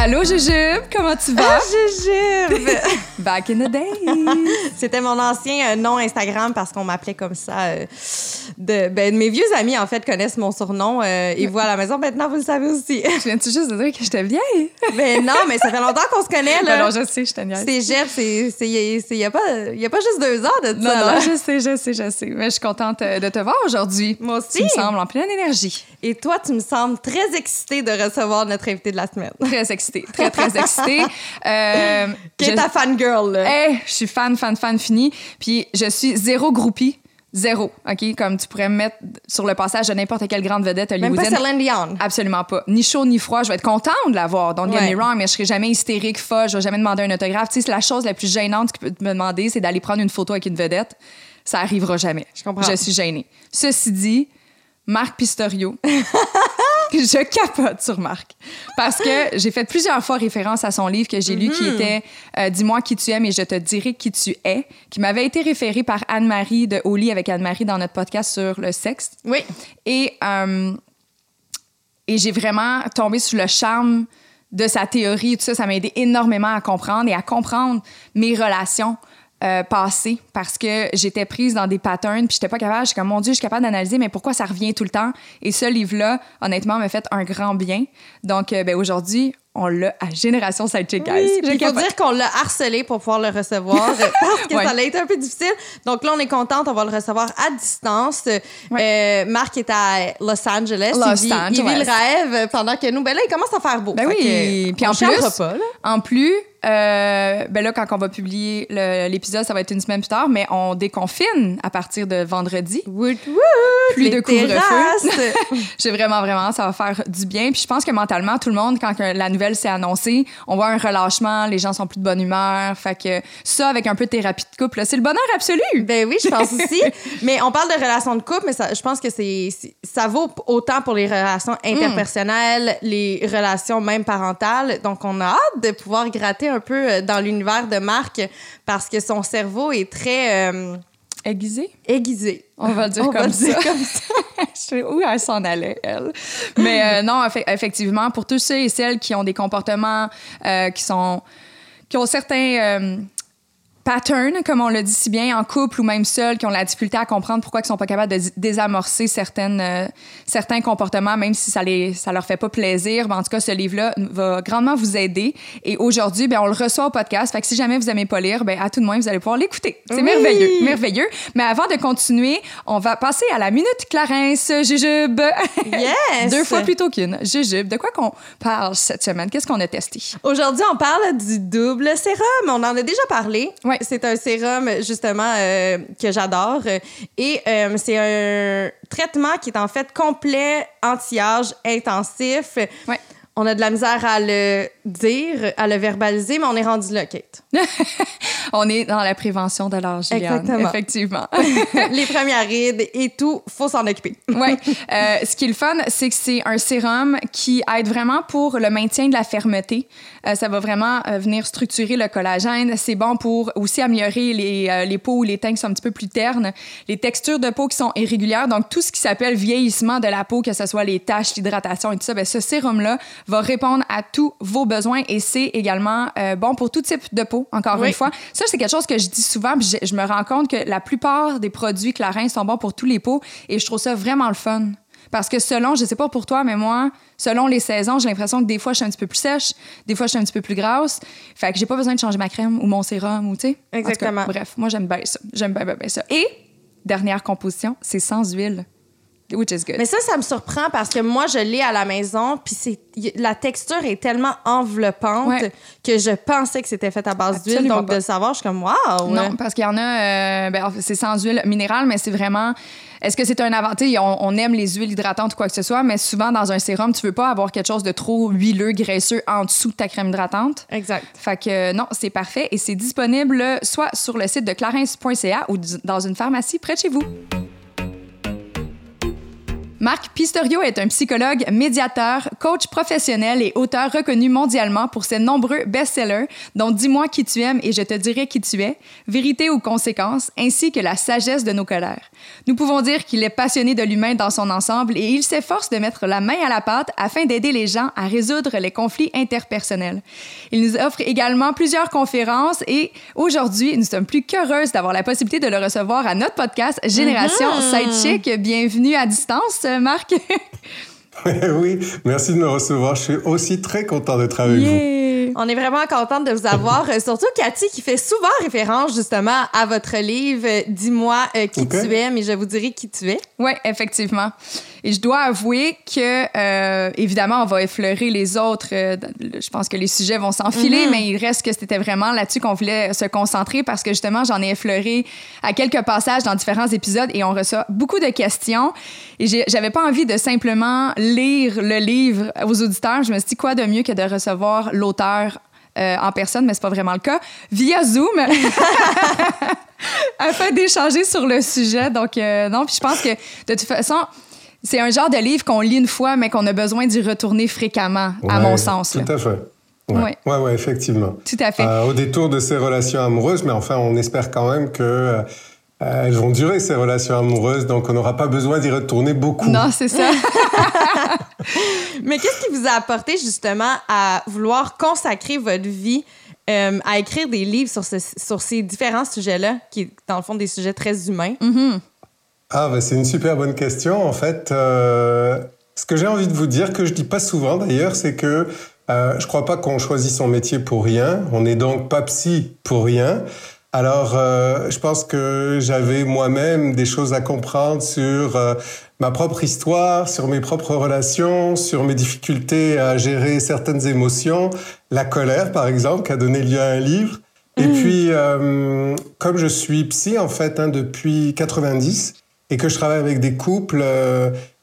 Allô Jujube, comment tu vas? Ah, Jujube! Back in the day! C'était mon ancien euh, nom Instagram parce qu'on m'appelait comme ça. euh, de, ben, mes vieux amis, en fait, connaissent mon surnom. euh, ils voient à la maison. Maintenant, vous le savez aussi. Je viens-tu juste de dire que j'étais vieille? mais non, mais ça fait longtemps qu'on se connaît, là. Alors, je sais, je niaise. C'est Jeff. Il n'y a, pas- juste deux ans de Non, ça, non, là. je sais, je sais, je sais. Mais je suis contente euh, de te voir aujourd'hui. Moi aussi. Tu me sembles en pleine énergie. Et toi, tu me sembles très excitée de recevoir notre invité de la semaine. Très excitée, très, très excitée. Euh, Qui est ta fangirl, là? Hey, je suis fan, fan, fan fini. Puis je suis zéro groupie. Zéro, OK? Comme tu pourrais me mettre sur le passage de n'importe quelle grande vedette Même pas hollywoodienne. Céline Dion. Absolument pas. Ni chaud ni froid. Je vais être contente de l'avoir. Don't get Ouais. me wrong, mais je serai jamais hystérique, folle. Je vais jamais demander un autographe. Tu sais, la chose la plus gênante que tu peux me demander, c'est d'aller prendre une photo avec une vedette. Ça arrivera jamais. Je comprends. Je suis gênée. Ceci dit, Marc Pistorio. je capote sur Marc. Parce que j'ai fait plusieurs fois référence à son livre que j'ai lu qui était euh, Dis-moi qui tu es, mais je te dirai qui tu es, qui m'avait été référé par Anne-Marie de lit avec Anne-Marie dans notre podcast sur le sexe. Oui. Et, euh, et j'ai vraiment tombé sous le charme de sa théorie et tout ça. Ça m'a aidé énormément à comprendre et à comprendre mes relations euh, passées parce que j'étais prise dans des patterns puis j'étais pas capable. Je suis comme, mon Dieu, je suis capable d'analyser, mais pourquoi ça revient tout le temps? Et ce livre-là, honnêtement, m'a fait un grand bien. Donc, euh, ben, aujourd'hui, on l'a à Génération Sidechick, guys. Oui, il faut dire qu'on l'a harcelé pour pouvoir le recevoir parce que Ouais. ça a été un peu difficile. Donc là, on est contente, on va le recevoir à distance. Euh, Marc est à Los Angeles. Los il, vit, il vit Angeles. le rêve pendant que nous, ben là, il commence à faire beau. Ben oui. que, Puis en plus, pas, là. en plus, euh, ben là, quand on va publier l'épisode, ça va être une semaine plus tard, mais on déconfine à partir de vendredi. Woot, woot, Plus de couvre-feu. J'ai vraiment, vraiment, ça va faire du bien. Puis je pense que mentalement, tout le monde, quand la nouvelle s'est annoncée, on voit un relâchement, les gens sont plus de bonne humeur. Fait que ça, avec un peu de thérapie de couple, c'est le bonheur absolu. Ben oui, je pense aussi. mais on parle de relations de couple, mais ça, je pense que c'est, ça vaut autant pour les relations interpersonnelles, les relations même parentales. Donc, on a hâte de pouvoir gratter un peu euh, dans l'univers de Marc parce que son cerveau est très euh, Aiguisé, aiguisé. on va le dire On va comme le dire ça. comme ça. je sais où elle s'en allait, elle. Mais euh, non, effe- effectivement, pour tous ceux et celles qui ont des comportements euh, qui sont. qui ont certains. Patterns, comme on le dit si bien, en couple ou même seuls, qui ont la difficulté à comprendre pourquoi ils sont pas capables de dé- désamorcer certaines, euh, certains comportements, même si ça les, ça leur fait pas plaisir. Ben, en tout cas, ce livre-là va grandement vous aider. Et aujourd'hui, ben, on le reçoit au podcast. Fait que si jamais vous aimez pas lire, ben, à tout de moins, vous allez pouvoir l'écouter. C'est Oui! merveilleux, merveilleux. Mais avant de continuer, on va passer à la minute Clarence Jujube. Yes! Deux fois plutôt qu'une. Jujube, de quoi qu'on parle cette semaine? Qu'est-ce qu'on a testé? Aujourd'hui, on parle du double sérum. On en a déjà parlé. Ouais. C'est un sérum, justement, euh, que j'adore. Et euh, c'est un traitement qui est en fait complet, anti-âge, intensif. Ouais. On a de la misère à le dire, à le verbaliser, mais on est rendu là, Kate. On est dans la prévention de l'âge. Exactement. Effectivement. Les premières rides et tout, faut s'en occuper. Oui. Euh, ce qui est le fun, c'est que c'est un sérum qui aide vraiment pour le maintien de la fermeté. Euh, ça va vraiment euh, venir structurer le collagène. C'est bon pour aussi améliorer les, les peaux ou les teintes qui sont un petit peu plus ternes, les textures de peau qui sont irrégulières. Donc, tout ce qui s'appelle vieillissement de la peau, que ce soit les taches, l'hydratation et tout ça, ben, ce sérum-là va répondre à tous vos besoins et c'est également euh, bon pour tout type de peau, encore Oui. une fois. Ça, c'est quelque chose que je dis souvent, puis je, je me rends compte que la plupart des produits Clarins sont bons pour tous les peaux et je trouve ça vraiment le fun. Parce que selon, je sais pas pour toi, mais moi, selon les saisons, j'ai l'impression que des fois, je suis un petit peu plus sèche, des fois, je suis un petit peu plus grasse. Fait que j'ai pas besoin de changer ma crème ou mon sérum ou, tu sais. Cas, Exactement. bref, moi, j'aime bien ça. J'aime bien, bien, bien ça. Et, dernière composition, c'est sans huile. Which is good. Mais ça, ça me surprend parce que moi, je l'ai à la maison, puis c'est la texture est tellement enveloppante Ouais. que je pensais que c'était fait à base d'huile. Donc, pas. de le savoir, je suis comme, waouh! Non, parce qu'il y en a, euh, ben, c'est sans huile minérale, mais c'est vraiment. Est-ce que c'est un avantage? On, on aime les huiles hydratantes ou quoi que ce soit, mais souvent dans un sérum, tu veux pas avoir quelque chose de trop huileux, graisseux en dessous de ta crème hydratante. Exact. Fait que euh, non, c'est parfait et c'est disponible soit sur le site de clarins.ca ou dans une pharmacie près de chez vous. Marc Pistorio est un psychologue, médiateur, coach professionnel et auteur reconnu mondialement pour ses nombreux best-sellers, dont Dis-moi qui tu aimes et je te dirai qui tu es, Vérité ou conséquences, ainsi que La sagesse de nos colères. Nous pouvons dire qu'il est passionné de l'humain dans son ensemble et il s'efforce de mettre la main à la pâte afin d'aider les gens à résoudre les conflits interpersonnels. Il nous offre également plusieurs conférences et aujourd'hui, nous sommes plus qu'heureuses d'avoir la possibilité de le recevoir à notre podcast Génération Sidechick. Bienvenue à distance, Marc. oui, merci de me recevoir. Je suis aussi très content d'être avec vous. On est vraiment contente de vous avoir. Euh, Surtout Cathy qui fait souvent référence justement à votre livre euh, Dis-moi euh, qui tu es, mais je vous dirai qui tu es. Oui, effectivement. Et je dois avouer que, euh, évidemment, on va effleurer les autres. euh, je pense que les sujets vont s'enfiler, mais il reste que c'était vraiment là-dessus qu'on voulait se concentrer parce que justement, j'en ai effleuré à quelques passages dans différents épisodes et on reçoit beaucoup de questions. Et j'ai- j'avais pas envie de simplement lire le livre aux auditeurs. Je me suis dit, quoi de mieux que de recevoir l'auteur euh, en personne, mais c'est pas vraiment le cas, via Zoom. afin d'échanger sur le sujet. Donc, euh, non, puis je pense que de toute façon, c'est un genre de livre qu'on lit une fois, mais qu'on a besoin d'y retourner fréquemment, à mon sens. là. Tout à fait. Ouais. ouais, ouais, effectivement. Tout à fait. Euh, au détour de ces relations amoureuses, mais enfin, on espère quand même que euh, elles vont durer ces relations amoureuses, donc on n'aura pas besoin d'y retourner beaucoup. Non, c'est ça. Mais qu'est-ce qui vous a apporté justement à vouloir consacrer votre vie euh, à écrire des livres sur, ce- sur ces différents sujets-là, qui dans le fond des sujets très humains? Ah, bah, c'est une super bonne question. En fait, euh, ce que j'ai envie de vous dire, que je dis pas souvent d'ailleurs, c'est que euh, je crois pas qu'on choisit son métier pour rien. On n'est donc pas psy pour rien. Alors, euh, je pense que j'avais moi-même des choses à comprendre sur euh, ma propre histoire, sur mes propres relations, sur mes difficultés à gérer certaines émotions, la colère par exemple, qui a donné lieu à un livre. Et puis, euh, comme je suis psy en fait hein, depuis 90 et que je travaille avec des couples,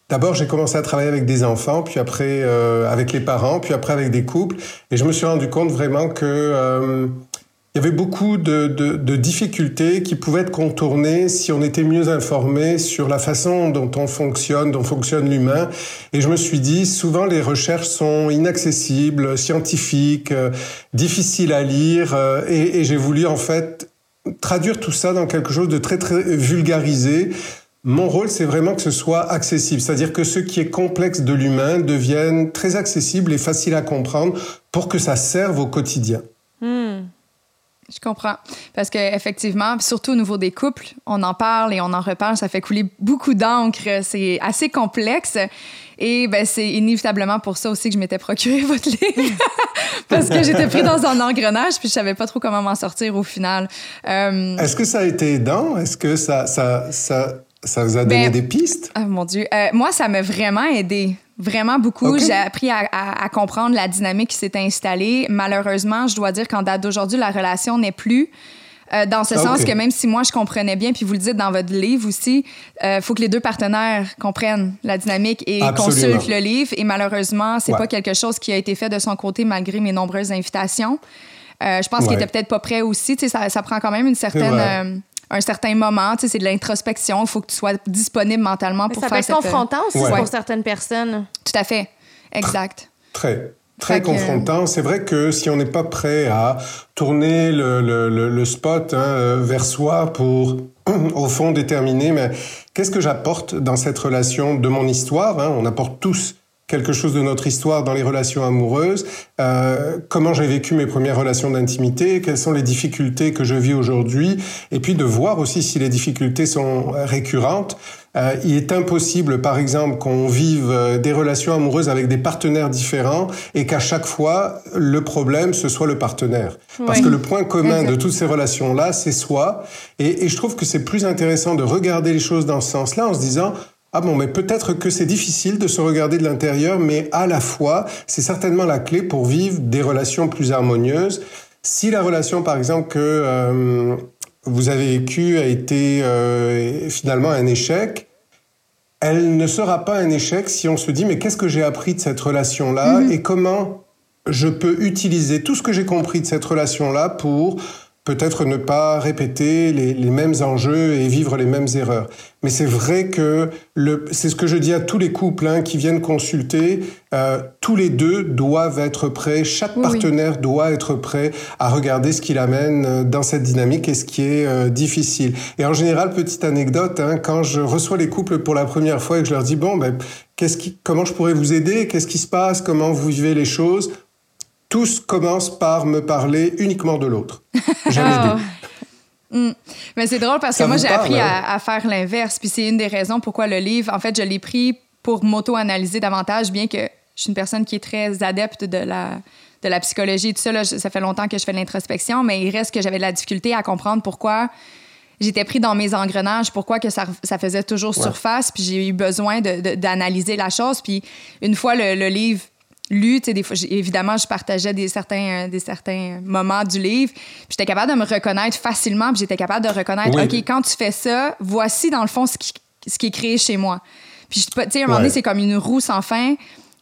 d'abord j'ai commencé à travailler avec des enfants, puis après avec les parents, puis après avec des couples, et je me suis rendu compte vraiment que il y avait beaucoup de, de, de difficultés qui pouvaient être contournées si on était mieux informé sur la façon dont on fonctionne, dont fonctionne l'humain. Et je me suis dit, souvent les recherches sont inaccessibles, scientifiques, euh, difficiles à lire, euh, et, et j'ai voulu en fait traduire tout ça dans quelque chose de très très vulgarisé. Mon rôle, c'est vraiment que ce soit accessible, c'est-à-dire que ce qui est complexe de l'humain devienne très accessible et facile à comprendre pour que ça serve au quotidien. Je comprends. Parce que effectivement, puis surtout au niveau des couples, on en parle et on en reparle, ça fait couler beaucoup d'encre. C'est assez complexe. Et ben, c'est inévitablement pour ça aussi que je m'étais procuré votre livre. Parce que j'étais pris dans un engrenage puis je savais pas trop comment m'en sortir au final. Euh, Est-ce que ça a été aidant Est-ce que ça, ça, ça, ça vous a donné Ben, des pistes? Ah mon Dieu. Euh, moi, ça m'a vraiment aidé. Vraiment beaucoup. J'ai appris à, à- à comprendre la dynamique qui s'est installée. Malheureusement, je dois dire qu'en date d'aujourd'hui, la relation n'est plus. euh, dans ce Ah, sens que même si moi je comprenais bien, puis vous le dites dans votre livre aussi, il faut que les deux partenaires comprennent la dynamique et Absolument. consultent le livre. Et malheureusement, c'est Ouais. pas quelque chose qui a été fait de son côté malgré mes nombreuses invitations. Euh, je pense qu'il Ouais. était peut-être pas prêt aussi. Ça, ça prend quand même une certaine, euh, un certain moment. Tu sais, C'est de l'introspection. Il faut que tu sois disponible mentalement pour ça peut faire être cette, euh, confrontant aussi Ouais. pour certaines personnes. Tout à fait. Exact. Très, très Fait que- confrontant. C'est vrai que si on n'est pas prêt à tourner le, le, le, le spot hein, euh, vers soi pour, au fond, déterminer, mais qu'est-ce que j'apporte dans cette relation de mon histoire hein, On apporte tous quelque chose de notre histoire dans les relations amoureuses, euh, comment j'ai vécu mes premières relations d'intimité, quelles sont les difficultés que je vis aujourd'hui, et puis de voir aussi si les difficultés sont récurrentes. Euh, il est impossible, par exemple, qu'on vive euh, des relations amoureuses avec des partenaires différents et qu'à chaque fois, le problème, ce soit le partenaire. Parce que le point commun de toutes ces relations-là, c'est soi. Et, et je trouve que c'est plus intéressant de regarder les choses dans ce sens-là en se disant, ah bon, mais peut-être que c'est difficile de se regarder de l'intérieur, mais à la fois, c'est certainement la clé pour vivre des relations plus harmonieuses. Si la relation, par exemple, que euh, vous avez vécue a été euh, finalement un échec, elle ne sera pas un échec si on se dit mais qu'est-ce que j'ai appris de cette relation-là et comment je peux utiliser tout ce que j'ai compris de cette relation-là pour peut-être ne pas répéter les, mêmes enjeux et vivre les mêmes erreurs. Mais c'est vrai que c'est ce que je dis à tous les couples hein, qui viennent consulter. Euh, tous les deux doivent être prêts, chaque partenaire doit être prêt à regarder ce qu'il amène euh, dans cette dynamique et ce qui est euh, difficile. Et en général, petite anecdote, hein, quand je reçois les couples pour la première fois et que je leur dis bon, ben, qu'est-ce qui, comment je pourrais vous aider, qu'est-ce qui se passe, comment vous vivez les choses, tous commencent par me parler uniquement de l'autre. Jamais oh. Hmm. Mais c'est drôle parce que moi, j'ai appris hein? à, faire l'inverse. Puis c'est une des raisons pourquoi le livre, en fait, je l'ai pris pour m'auto-analyser davantage, bien que je suis une personne qui est très adepte de la, de la psychologie et tout ça. ça fait longtemps que je fais de l'introspection, mais il reste que j'avais de la difficulté à comprendre pourquoi j'étais pris dans mes engrenages, pourquoi que ça, ça faisait toujours surface, puis j'ai eu besoin d'analyser la chose. Puis une fois le, le livre lu, des fois, évidemment, je partageais des certains, euh, des certains moments du livre. J'étais capable de me reconnaître facilement, puis j'étais capable de reconnaître, OK, quand tu fais ça, voici dans le fond ce qui, ce qui est créé chez moi. Puis, tu sais, à un moment donné, c'est comme une roue sans fin.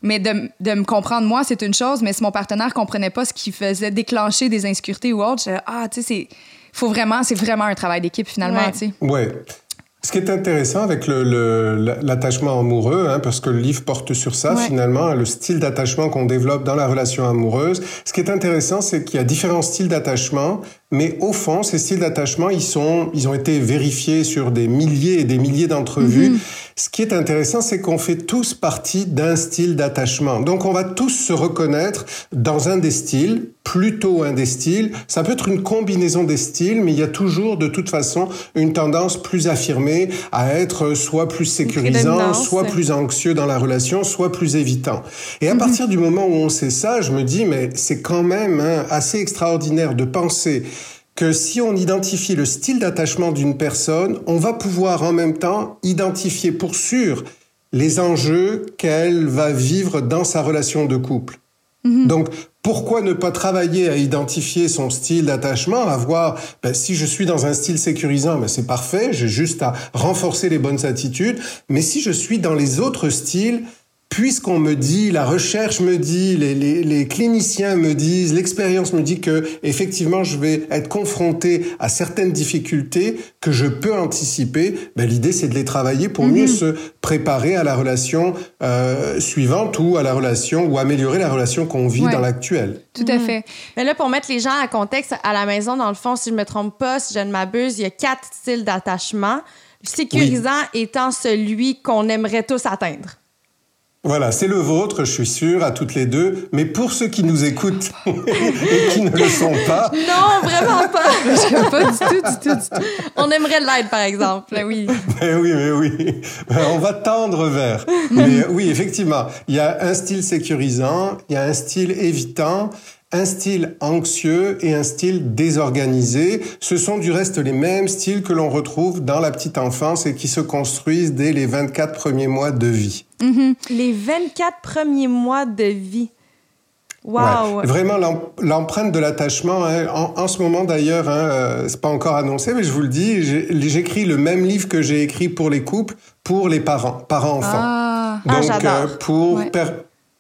Mais de, de me comprendre, moi, c'est une chose, mais si mon partenaire comprenait pas ce qui faisait déclencher des insécurités ou autre, je ah, tu sais, c'est faut vraiment, c'est vraiment un travail d'équipe finalement, tu sais. Ouais. Ce qui est intéressant avec l'attachement amoureux, hein, parce que le livre porte sur ça finalement, le style d'attachement qu'on développe dans la relation amoureuse. Ce qui est intéressant, c'est qu'il y a différents styles d'attachement mais au fond, ces styles d'attachement, ils sont, ils ont été vérifiés sur des milliers et des milliers d'entrevues. Mhm. Ce qui est intéressant, c'est qu'on fait tous partie d'un style d'attachement. Donc, on va tous se reconnaître dans un des styles, plutôt un des styles. Ça peut être une combinaison des styles, mais il y a toujours, de toute façon, une tendance plus affirmée à être soit plus sécurisant, soit plus anxieux dans la relation, soit plus évitant. Et à mhm. partir du moment où on sait ça, je me dis, mais c'est quand même hein, assez extraordinaire de penser que si on identifie le style d'attachement d'une personne, on va pouvoir en même temps identifier pour sûr les enjeux qu'elle va vivre dans sa relation de couple. Mhm. Donc, pourquoi ne pas travailler à identifier son style d'attachement, à voir ben, si je suis dans un style sécurisant, ben, c'est parfait, j'ai juste à renforcer les bonnes attitudes, mais si je suis dans les autres styles, puisqu'on me dit, la recherche me dit, les, les, les cliniciens me disent, l'expérience me dit que effectivement je vais être confronté à certaines difficultés que je peux anticiper, ben, l'idée c'est de les travailler pour mieux mhm. se préparer à la relation euh, suivante ou à la relation ou améliorer la relation qu'on vit dans l'actuel. Tout à mhm. fait. Mais là, pour mettre les gens à contexte, à la maison, dans le fond, si je me trompe pas, si je ne m'abuse, il y a quatre styles d'attachement. Sécurisant étant celui qu'on aimerait tous atteindre. Voilà, c'est le vôtre, je suis sûr, à toutes les deux. Mais pour ceux qui nous écoutent et qui ne le sont pas. Non, vraiment pas. pas du tout, du tout, du tout. On aimerait l'aide, par exemple. Ben oui. Mais oui, mais oui. Ben, on va tendre vers. Mais oui, effectivement, il y a un style sécurisant, il y a un style évitant, un style anxieux et un style désorganisé. Ce sont du reste les mêmes styles que l'on retrouve dans la petite enfance et qui se construisent dès les 24 premiers mois de vie. Mm-hmm. Les 24 premiers mois de vie. Wow. Vraiment l'empreinte de l'attachement. Hein, en, ce moment d'ailleurs, hein, euh, c'est pas encore annoncé, mais je vous le dis, j'écris le même livre que j'ai écrit pour les couples, pour les parents, parents-enfants. Ah. ah Donc euh, pour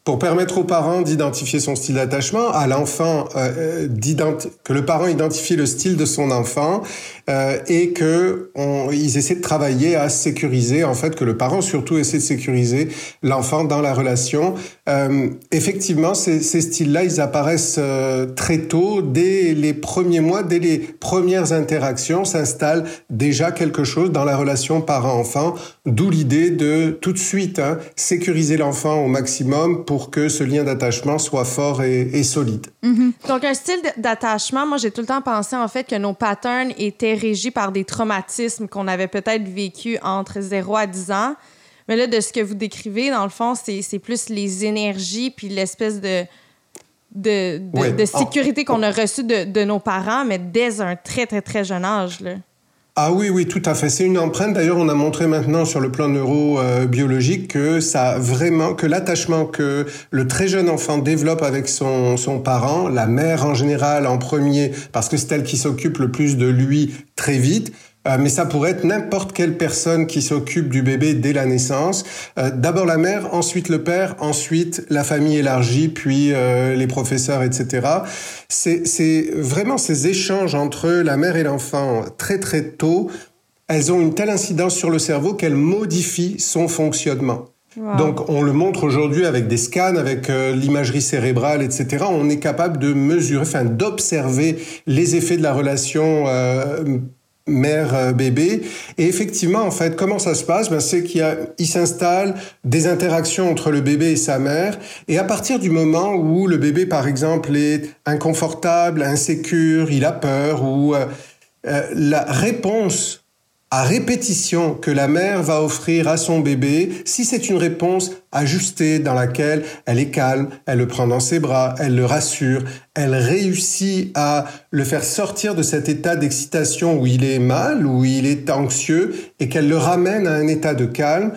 pour permettre aux parents d'identifier son style d'attachement, à l'enfant euh, euh que le parent identifie le style de son enfant euh, et que on, ils essaient de travailler à sécuriser, en fait, que le parent surtout essaie de sécuriser l'enfant dans la relation. Euh, effectivement, ces, styles-là, ils apparaissent euh, très tôt, dès les premiers mois, dès les premières interactions, s'installe déjà quelque chose dans la relation parent-enfant, d'où l'idée de tout de suite hein, sécuriser l'enfant au maximum pour que ce lien d'attachement soit fort et, solide. Mm-hmm. Donc, un style d'attachement, moi, j'ai tout le temps pensé, en fait, que nos patterns étaient régis par des traumatismes qu'on avait peut-être vécu entre 0 à 10 ans. Mais là, de ce que vous décrivez, dans le fond, c'est plus les énergies puis l'espèce de, de, de, sécurité qu'on a reçue de, de, nos parents, mais dès un très, très, très jeune âge. Là. Ah oui, oui, tout à fait. C'est une empreinte. D'ailleurs, on a montré maintenant sur le plan neurobiologique que ça vraiment, que l'attachement que le très jeune enfant développe avec son, son parent, la mère en général en premier, parce que c'est elle qui s'occupe le plus de lui très vite, euh, mais ça pourrait être n'importe quelle personne qui s'occupe du bébé dès la naissance. Euh, d'abord la mère, ensuite le père, ensuite la famille élargie, puis euh, les professeurs, etc. C'est vraiment ces échanges entre la mère et l'enfant très très tôt. Elles ont une telle incidence sur le cerveau qu'elles modifient son fonctionnement. Donc on le montre aujourd'hui avec des scans, avec l'imagerie cérébrale, etc. On est capable de mesurer, enfin d'observer les effets de la relation mère-bébé. Et effectivement, en fait, comment ça se passe? Ben, C'est qu'il il s'installe des interactions entre le bébé et sa mère. Et à partir du moment où le bébé, par exemple, est inconfortable, insécure, il a peur, ou euh, euh, la réponse à répétition que la mère va offrir à son bébé, si c'est une réponse ajustée dans laquelle elle est calme, elle le prend dans ses bras, elle le rassure, elle réussit à le faire sortir de cet état d'excitation où il est mal, où il est anxieux, et qu'elle le ramène à un état de calme,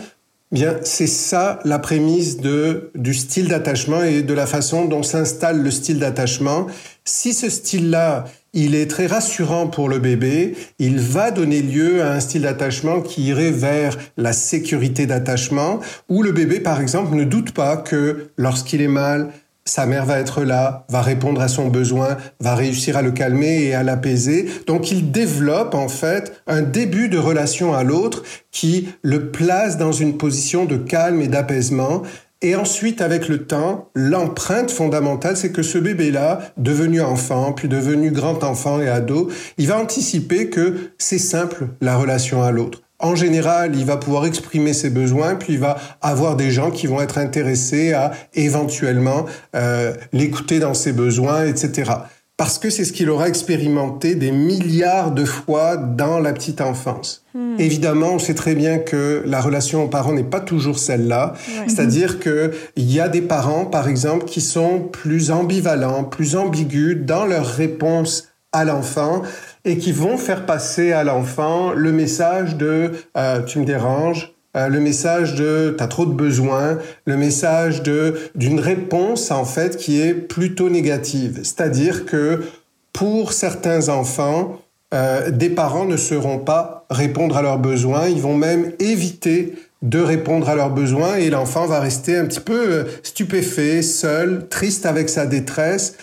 bien, c'est ça la prémisse de, du style d'attachement et de la façon dont s'installe le style d'attachement. Si ce style-là, il est très rassurant pour le bébé, il va donner lieu à un style d'attachement qui irait vers la sécurité d'attachement, où le bébé, par exemple, ne doute pas que lorsqu'il est mal, sa mère va être là, va répondre à son besoin, va réussir à le calmer et à l'apaiser. Donc il développe en fait un début de relation à l'autre qui le place dans une position de calme et d'apaisement et ensuite, avec le temps, l'empreinte fondamentale, c'est que ce bébé-là, devenu enfant, puis devenu grand enfant et ado, il va anticiper que c'est simple la relation à l'autre. En général, il va pouvoir exprimer ses besoins, puis il va avoir des gens qui vont être intéressés à éventuellement euh, l'écouter dans ses besoins, etc parce que c'est ce qu'il aura expérimenté des milliards de fois dans la petite enfance. Hmm. Évidemment, on sait très bien que la relation aux parents n'est pas toujours celle-là. C'est-à-dire que il y a des parents, par exemple, qui sont plus ambivalents, plus ambigus dans leur réponse à l'enfant et qui vont faire passer à l'enfant le message de euh, tu me déranges, euh, le message de t'as trop de besoins, le message de d'une réponse en fait qui est plutôt négative. C'est-à-dire que pour certains enfants, euh, des parents ne sauront pas répondre à leurs besoins, ils vont même éviter de répondre à leurs besoins et l'enfant va rester un petit peu stupéfait, seul, triste avec sa détresse.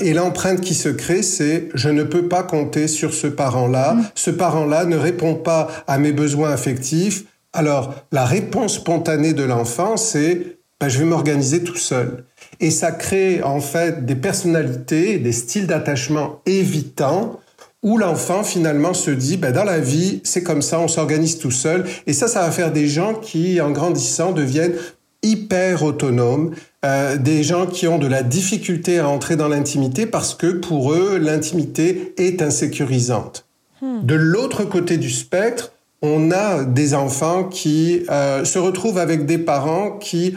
Et l'empreinte qui se crée, c'est je ne peux pas compter sur ce parent-là. Mmh. Ce parent-là ne répond pas à mes besoins affectifs. Alors, la réponse spontanée de l'enfant, c'est ben, je vais m'organiser tout seul. Et ça crée en fait des personnalités, des styles d'attachement évitants où l'enfant finalement se dit ben, dans la vie c'est comme ça on s'organise tout seul et ça ça va faire des gens qui en grandissant deviennent hyper autonomes euh, des gens qui ont de la difficulté à entrer dans l'intimité parce que pour eux l'intimité est insécurisante hmm. de l'autre côté du spectre on a des enfants qui euh, se retrouvent avec des parents qui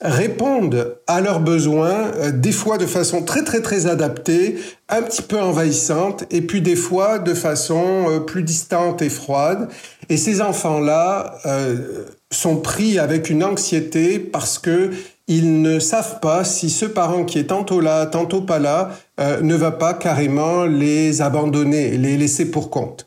répondent à leurs besoins, euh, des fois de façon très très très adaptée, un petit peu envahissante, et puis des fois de façon euh, plus distante et froide. Et ces enfants-là sont pris avec une anxiété parce que ils ne savent pas si ce parent qui est tantôt là, tantôt pas là, ne va pas carrément les abandonner, les laisser pour compte.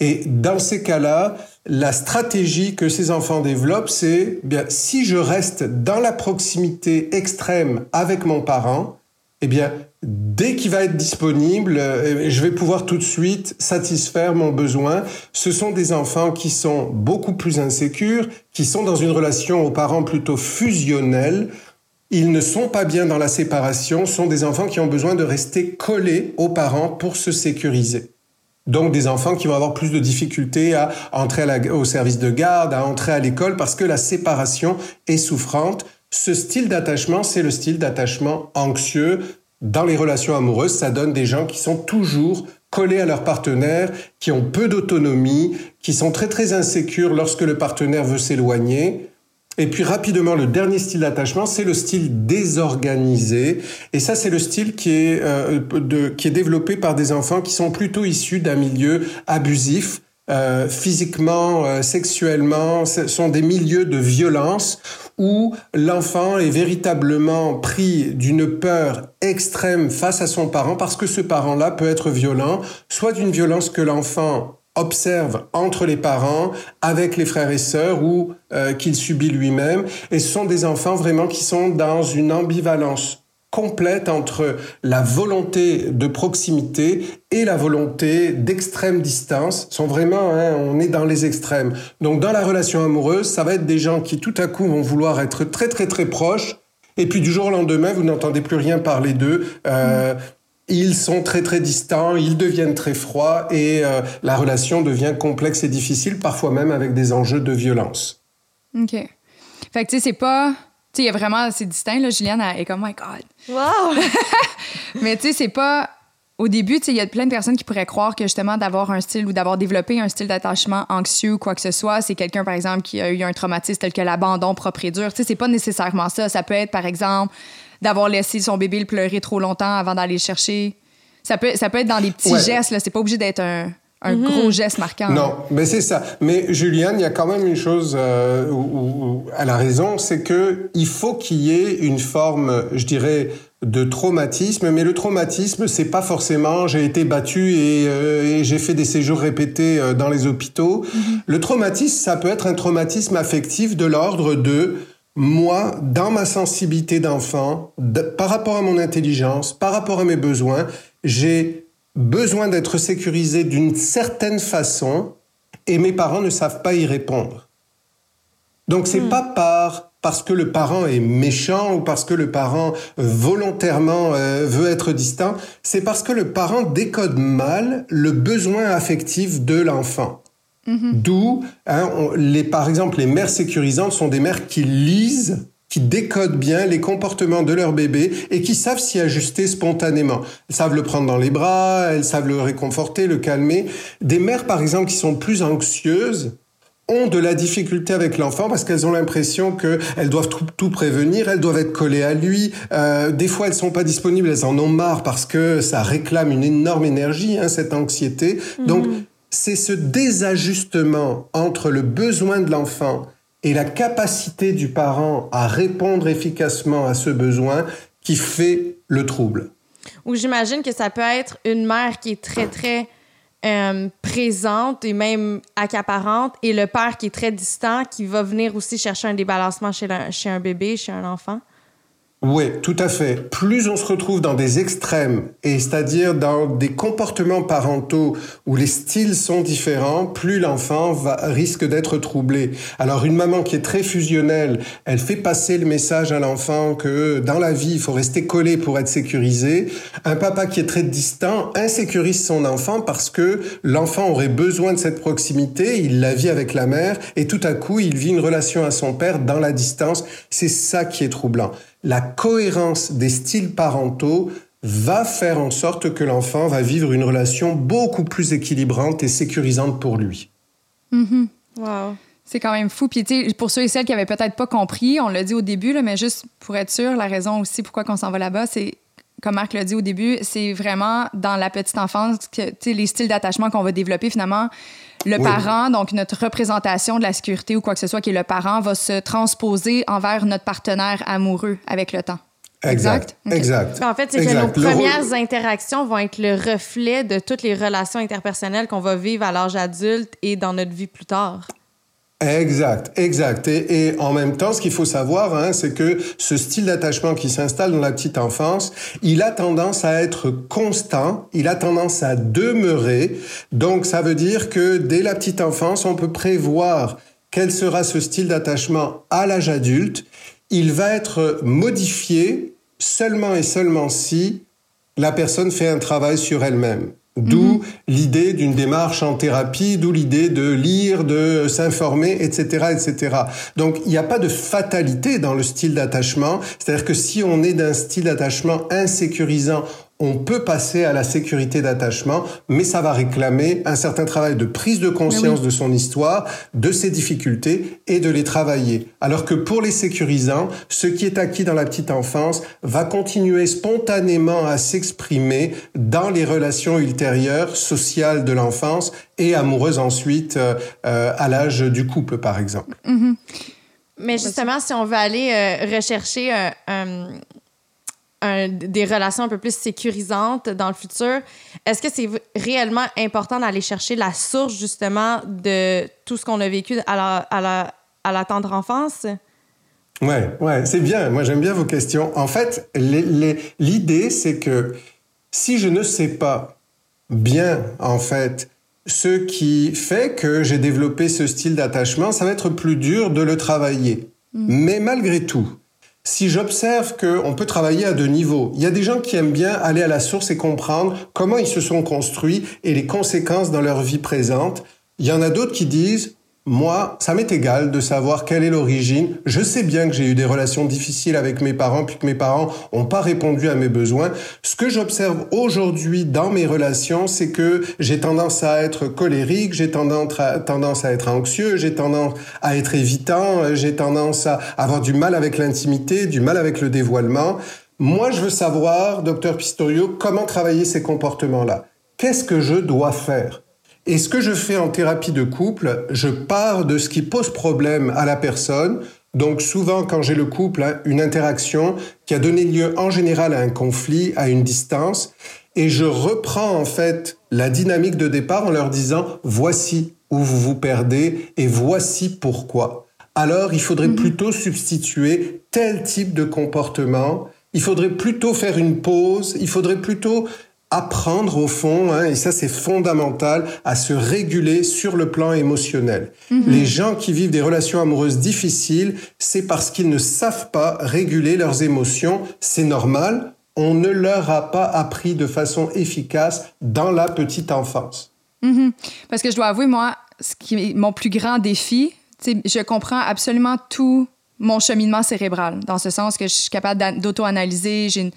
Et dans ces cas-là, la stratégie que ces enfants développent, c'est bien si je reste dans la proximité extrême avec mon parent, eh bien dès qu'il va être disponible, euh, je vais pouvoir tout de suite satisfaire mon besoin. Ce sont des enfants qui sont beaucoup plus insécures, qui sont dans une relation aux parents plutôt fusionnelle. Ils ne sont pas bien dans la séparation, ce sont des enfants qui ont besoin de rester collés aux parents pour se sécuriser. Donc des enfants qui vont avoir plus de difficultés à entrer au service de garde, à entrer à l'école parce que la séparation est souffrante. Ce style d'attachement, c'est le style d'attachement anxieux. Dans les relations amoureuses, ça donne des gens qui sont toujours collés à leur partenaire, qui ont peu d'autonomie, qui sont très très insécures lorsque le partenaire veut s'éloigner. Et puis rapidement, le dernier style d'attachement, c'est le style désorganisé. Et ça, c'est le style qui est, euh, qui est développé par des enfants qui sont plutôt issus d'un milieu abusif, euh, physiquement, euh, sexuellement, ce sont des milieux de violence où l'enfant est véritablement pris d'une peur extrême face à son parent parce que ce parent-là peut être violent, soit d'une violence que l'enfant observe entre les parents, avec les frères et sœurs ou euh, qu'il subit lui-même. Et ce sont des enfants vraiment qui sont dans une ambivalence complète entre la volonté de proximité et la volonté d'extrême distance sont vraiment, hein, on est dans les extrêmes. Donc dans la relation amoureuse, ça va être des gens qui tout à coup vont vouloir être très très très proches, et puis du jour au lendemain, vous n'entendez plus rien parler d'eux. Euh, ils sont très très distants, ils deviennent très froids et euh, la relation devient complexe et difficile, parfois même avec des enjeux de violence. OK. Fait que tu sais, c'est pas. Tu sais, il y a vraiment. C'est distinct, là. Juliane elle est comme, oh my God. Wow! Mais tu sais, c'est pas. Au début, tu sais, il y a plein de personnes qui pourraient croire que justement d'avoir un style ou d'avoir développé un style d'attachement anxieux ou quoi que ce soit, c'est quelqu'un, par exemple, qui a eu un traumatisme tel que l'abandon propre et dur. Tu sais, c'est pas nécessairement ça. Ça peut être, par exemple, d'avoir laissé son bébé le pleurer trop longtemps avant d'aller le chercher. Ça peut, ça peut être dans des petits Ouais. gestes, là. C'est pas obligé d'être un, un gros geste marquant. Non, mais c'est ça. Mais Juliane, il y a quand même une chose euh, où, où- elle a raison, c'est que il faut qu'il y ait une forme, je dirais, de traumatisme. Mais le traumatisme, c'est pas forcément j'ai été battu et, euh, et j'ai fait des séjours répétés euh, dans les hôpitaux. Le traumatisme, ça peut être un traumatisme affectif de l'ordre de moi, dans ma sensibilité d'enfant, de- par rapport à mon intelligence, par rapport à mes besoins, j'ai besoin d'être sécurisé d'une certaine façon et mes parents ne savent pas y répondre. Donc c'est pas par parce que le parent est méchant ou parce que le parent volontairement euh, veut être distant, c'est parce que le parent décode mal le besoin affectif de l'enfant. D'où, hein, les, par exemple, les mères sécurisantes sont des mères qui lisent, qui décodent bien les comportements de leur bébé et qui savent s'y ajuster spontanément. Elles savent le prendre dans les bras, elles savent le réconforter, le calmer. Des mères, par exemple, qui sont plus anxieuses, ont de la difficulté avec l'enfant parce qu'elles ont l'impression qu'elles doivent tout, tout prévenir, elles doivent être collées à lui. Euh, des fois, elles sont pas disponibles, elles en ont marre parce que ça réclame une énorme énergie, hein, cette anxiété. Donc, c'est ce désajustement entre le besoin de l'enfant et la capacité du parent à répondre efficacement à ce besoin qui fait le trouble. Ou j'imagine que ça peut être une mère qui est très, très euh, présente et même accaparante, et le père qui est très distant, qui va venir aussi chercher un débalancement chez, un bébé, chez un enfant. Oui, tout à fait. Plus on se retrouve dans des extrêmes, et c'est-à-dire dans des comportements parentaux où les styles sont différents, plus l'enfant risque d'être troublé. Alors une maman qui est très fusionnelle, elle fait passer le message à l'enfant que dans la vie, il faut rester collé pour être sécurisé. Un papa qui est très distant insécurise son enfant parce que l'enfant aurait besoin de cette proximité, il la vit avec la mère, et tout à coup, il vit une relation à son père dans la distance. C'est ça qui est troublant la cohérence des styles parentaux va faire en sorte que l'enfant va vivre une relation beaucoup plus équilibrante et sécurisante pour lui. Wow. C'est quand même fou. Puis, tu sais, pour ceux et celles qui avaient peut-être pas compris, on l'a dit au début, là, mais juste pour être sûr, la raison aussi pourquoi on s'en va là-bas, c'est, comme Marc l'a dit au début, c'est vraiment dans la petite enfance que, les styles d'attachement qu'on va développer, finalement, le Oui. parent, donc notre représentation de la sécurité ou quoi que ce soit qui est le parent, va se transposer envers notre partenaire amoureux avec le temps. Exact. Exact? En fait, c'est que nos rôle- premières interactions vont être le reflet de toutes les relations interpersonnelles qu'on va vivre à l'âge adulte et dans notre vie plus tard. Exact, exact. Et, en même temps, ce qu'il faut savoir, hein, c'est que ce style d'attachement qui s'installe dans la petite enfance, il a tendance à être constant, il a tendance à demeurer. Donc, ça veut dire que dès la petite enfance, on peut prévoir quel sera ce style d'attachement à l'âge adulte. Il va être modifié seulement et seulement si la personne fait un travail sur elle-même. D'où l'idée d'une démarche en thérapie, d'où l'idée de lire, de s'informer, etc., etc. Donc, il n'y a pas de fatalité dans le style d'attachement. C'est-à-dire que si on est d'un style d'attachement insécurisant, on peut passer à la sécurité d'attachement, mais ça va réclamer un certain travail de prise de conscience de son histoire, de ses difficultés et de les travailler. Alors que pour les sécurisants, ce qui est acquis dans la petite enfance va continuer spontanément à s'exprimer dans les relations ultérieures, sociales de l'enfance et amoureuses ensuite euh, euh, à l'âge du couple, par exemple. Mm-hmm. Mais justement, si on veut aller euh, rechercher un des relations un peu plus sécurisantes dans le futur, est-ce que c'est réellement important d'aller chercher la source justement de tout ce qu'on a vécu à la, à la, à la tendre enfance? Ouais, ouais, c'est bien. Moi, j'aime bien vos questions. En fait, l'idée, c'est que si je ne sais pas bien, en fait, ce qui fait que j'ai développé ce style d'attachement, ça va être plus dur de le travailler. Mm. Mais malgré tout, si j'observe qu'on peut travailler à deux niveaux, il y a des gens qui aiment bien aller à la source et comprendre comment ils se sont construits et les conséquences dans leur vie présente. Il y en a d'autres qui disent moi, ça m'est égal de savoir quelle est l'origine. Je sais bien que j'ai eu des relations difficiles avec mes parents, puis que mes parents n'ont pas répondu à mes besoins. Ce que j'observe aujourd'hui dans mes relations, c'est que j'ai tendance à être colérique, j'ai tendance à, tendance à être anxieux, j'ai tendance à être évitant, j'ai tendance à avoir du mal avec l'intimité, du mal avec le dévoilement. Moi, je veux savoir, docteur Pistorio, comment travailler ces comportements-là. Qu'est-ce que je dois faire? Et ce que je fais en thérapie de couple, je pars de ce qui pose problème à la personne. Donc souvent, quand j'ai le couple, hein, une interaction qui a donné lieu en général à un conflit, à une distance, et je reprends en fait la dynamique de départ en leur disant voici où vous vous perdez et voici pourquoi. Alors, il faudrait mhm. plutôt substituer tel type de comportement. Il faudrait plutôt faire une pause. Il faudrait plutôt apprendre au fond, hein, et ça c'est fondamental, à se réguler sur le plan émotionnel. Mhm. Les gens qui vivent des relations amoureuses difficiles, c'est parce qu'ils ne savent pas réguler leurs émotions. C'est normal, on ne leur a pas appris de façon efficace dans la petite enfance. Mhm. Parce que je dois avouer, moi, ce qui est mon plus grand défi, je comprends absolument tout mon cheminement cérébral, dans ce sens que je suis capable d'auto-analyser, j'ai une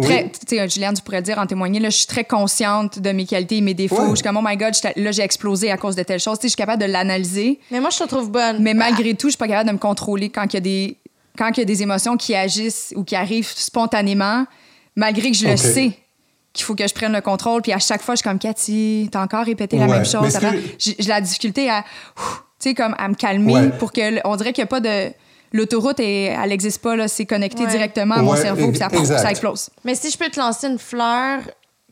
Très, tu sais, Juliane, tu pourrais dire en témoigner, là, je suis très consciente de mes qualités et mes défauts. Je suis comme, oh my God, là, j'ai explosé à cause de telle chose. Tu sais, je suis capable de l'analyser. Mais moi, je te trouve bonne. Mais malgré tout, je suis pas capable de me contrôler quand il y a des, quand il y a des émotions qui agissent ou qui arrivent spontanément, malgré que je le sais qu'il faut que je prenne le contrôle. Puis à chaque fois, je suis comme, Cathy, t'as encore répété la même chose. J'ai la difficulté à, tu sais, comme, à me calmer pour que, on dirait qu'il n'y a pas de l'autoroute, elle n'existe pas, là, c'est connecté directement à mon cerveau, puis ça, ça, explose. Mais si je peux te lancer une fleur,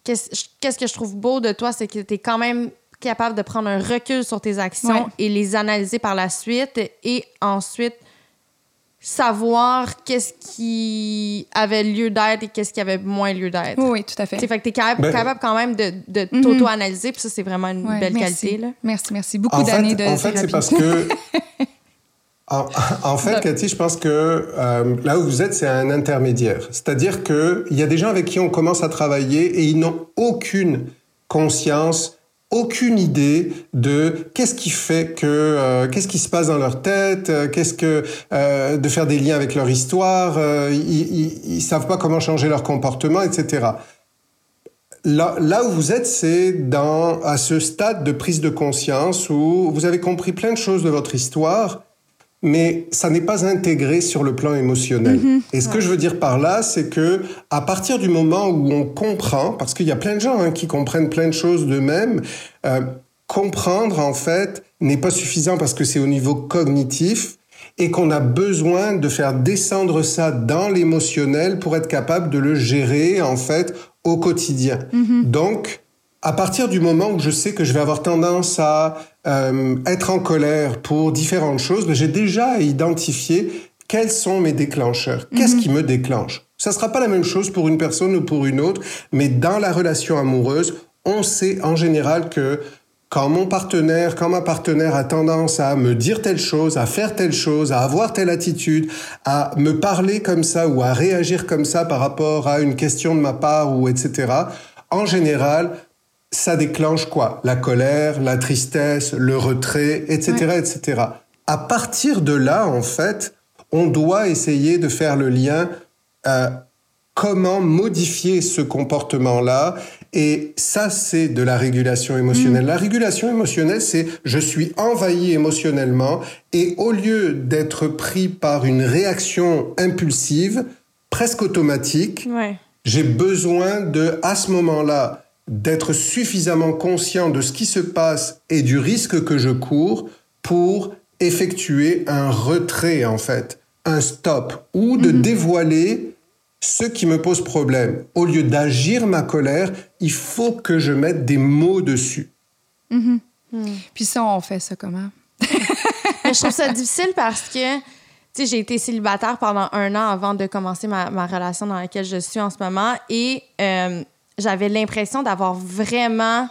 qu'est-ce que je trouve beau de toi, c'est que tu es quand même capable de prendre un recul sur tes actions et les analyser par la suite et ensuite savoir qu'est-ce qui avait lieu d'être et qu'est-ce qui avait moins lieu d'être. Oui, tout à fait. fait que tu es capable, ben, capable, quand même de, de mhm. t'auto-analyser, puis ça, c'est vraiment une belle qualité. Là. Merci, merci. Beaucoup d'années de En fait, c'est parce que En, fait, Cathy, je pense que euh, là où vous êtes, c'est un intermédiaire. C'est-à-dire qu'il y a des gens avec qui on commence à travailler et ils n'ont aucune conscience, aucune idée de qu'est-ce qui fait que, euh, qu'est-ce qui se passe dans leur tête, euh, qu'est-ce que de faire des liens avec leur histoire. ils, ne savent pas comment changer leur comportement, etc. Là, là où vous êtes, c'est dans à ce stade de prise de conscience où vous avez compris plein de choses de votre histoire mais ça n'est pas intégré sur le plan émotionnel. Mhm. Et ce que je veux dire par là, c'est que à partir du moment où on comprend, parce qu'il y a plein de gens hein, qui comprennent plein de choses d'eux-mêmes, euh, comprendre en fait n'est pas suffisant parce que c'est au niveau cognitif et qu'on a besoin de faire descendre ça dans l'émotionnel pour être capable de le gérer en fait au quotidien. Mhm. Donc à partir du moment où je sais que je vais avoir tendance à euh, être en colère pour différentes choses, j'ai déjà identifié quels sont mes déclencheurs. Qu'est-ce mhm. qui me déclenche? Ça sera pas la même chose pour une personne ou pour une autre, mais dans la relation amoureuse, on sait en général que quand mon partenaire, quand ma partenaire a tendance à me dire telle chose, à faire telle chose, à avoir telle attitude, à me parler comme ça ou à réagir comme ça par rapport à une question de ma part ou etc., en général, ça déclenche quoi? La colère, la tristesse, le retrait, etc., etc. À partir de là, en fait, on doit essayer de faire le lien euh, comment modifier ce comportement-là. Et ça, c'est de la régulation émotionnelle. La régulation émotionnelle, c'est je suis envahi émotionnellement et au lieu d'être pris par une réaction impulsive, presque automatique, Ouais. j'ai besoin de, à ce moment-là, d'être suffisamment conscient de ce qui se passe et du risque que je cours pour effectuer un retrait, en fait, un stop, ou de dévoiler ce qui me pose problème. Au lieu d'agir ma colère, il faut que je mette des mots dessus. Puis ça, on fait ça comment? Mais je trouve ça difficile parce que, tu sais, j'ai été célibataire pendant un an avant de commencer ma, ma relation dans laquelle je suis en ce moment et euh, j'avais l'impression d'avoir vraiment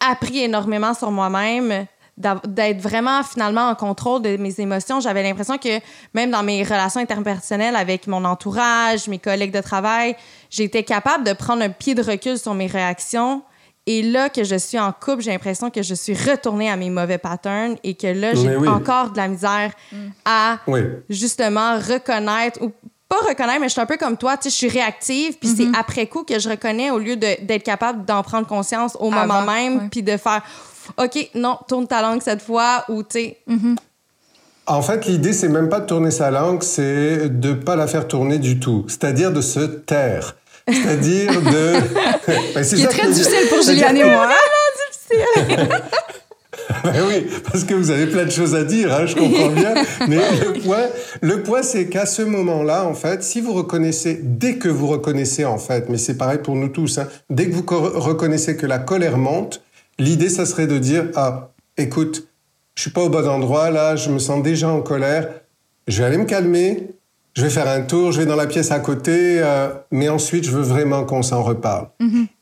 appris énormément sur moi-même, d'être vraiment finalement en contrôle de mes émotions. J'avais l'impression que même dans mes relations interpersonnelles avec mon entourage, mes collègues de travail, j'étais capable de prendre un pied de recul sur mes réactions. Et là que je suis en couple, j'ai l'impression que je suis retournée à mes mauvais patterns et que là, j'ai oui. encore de la misère à Oui. justement reconnaître ou pas reconnaître, mais je suis un peu comme toi, tu sais, je suis réactive, puis c'est après coup que je reconnais au lieu de- d'être capable d'en prendre conscience au moment Avant, même, puis de faire OK, non, tourne ta langue cette fois, ou tu sais, En fait, l'idée, c'est même pas de tourner sa langue, c'est de pas la faire tourner du tout. C'est-à-dire de se taire. C'est-à-dire de. Ben, c'est Qui est ça très difficile pour Juliane et moi. Ben oui, parce que vous avez plein de choses à dire, hein, je comprends bien. Mais le point, le point, c'est qu'à ce moment-là, en fait, si vous reconnaissez, dès que vous reconnaissez, en fait, mais c'est pareil pour nous tous, hein, dès que vous co- reconnaissez que la colère monte, l'idée, ça serait de dire, ah, écoute, je suis pas au bon endroit, là, je me sens déjà en colère, je vais aller me calmer, je vais faire un tour, je vais dans la pièce à côté, euh, mais ensuite, je veux vraiment qu'on s'en reparle.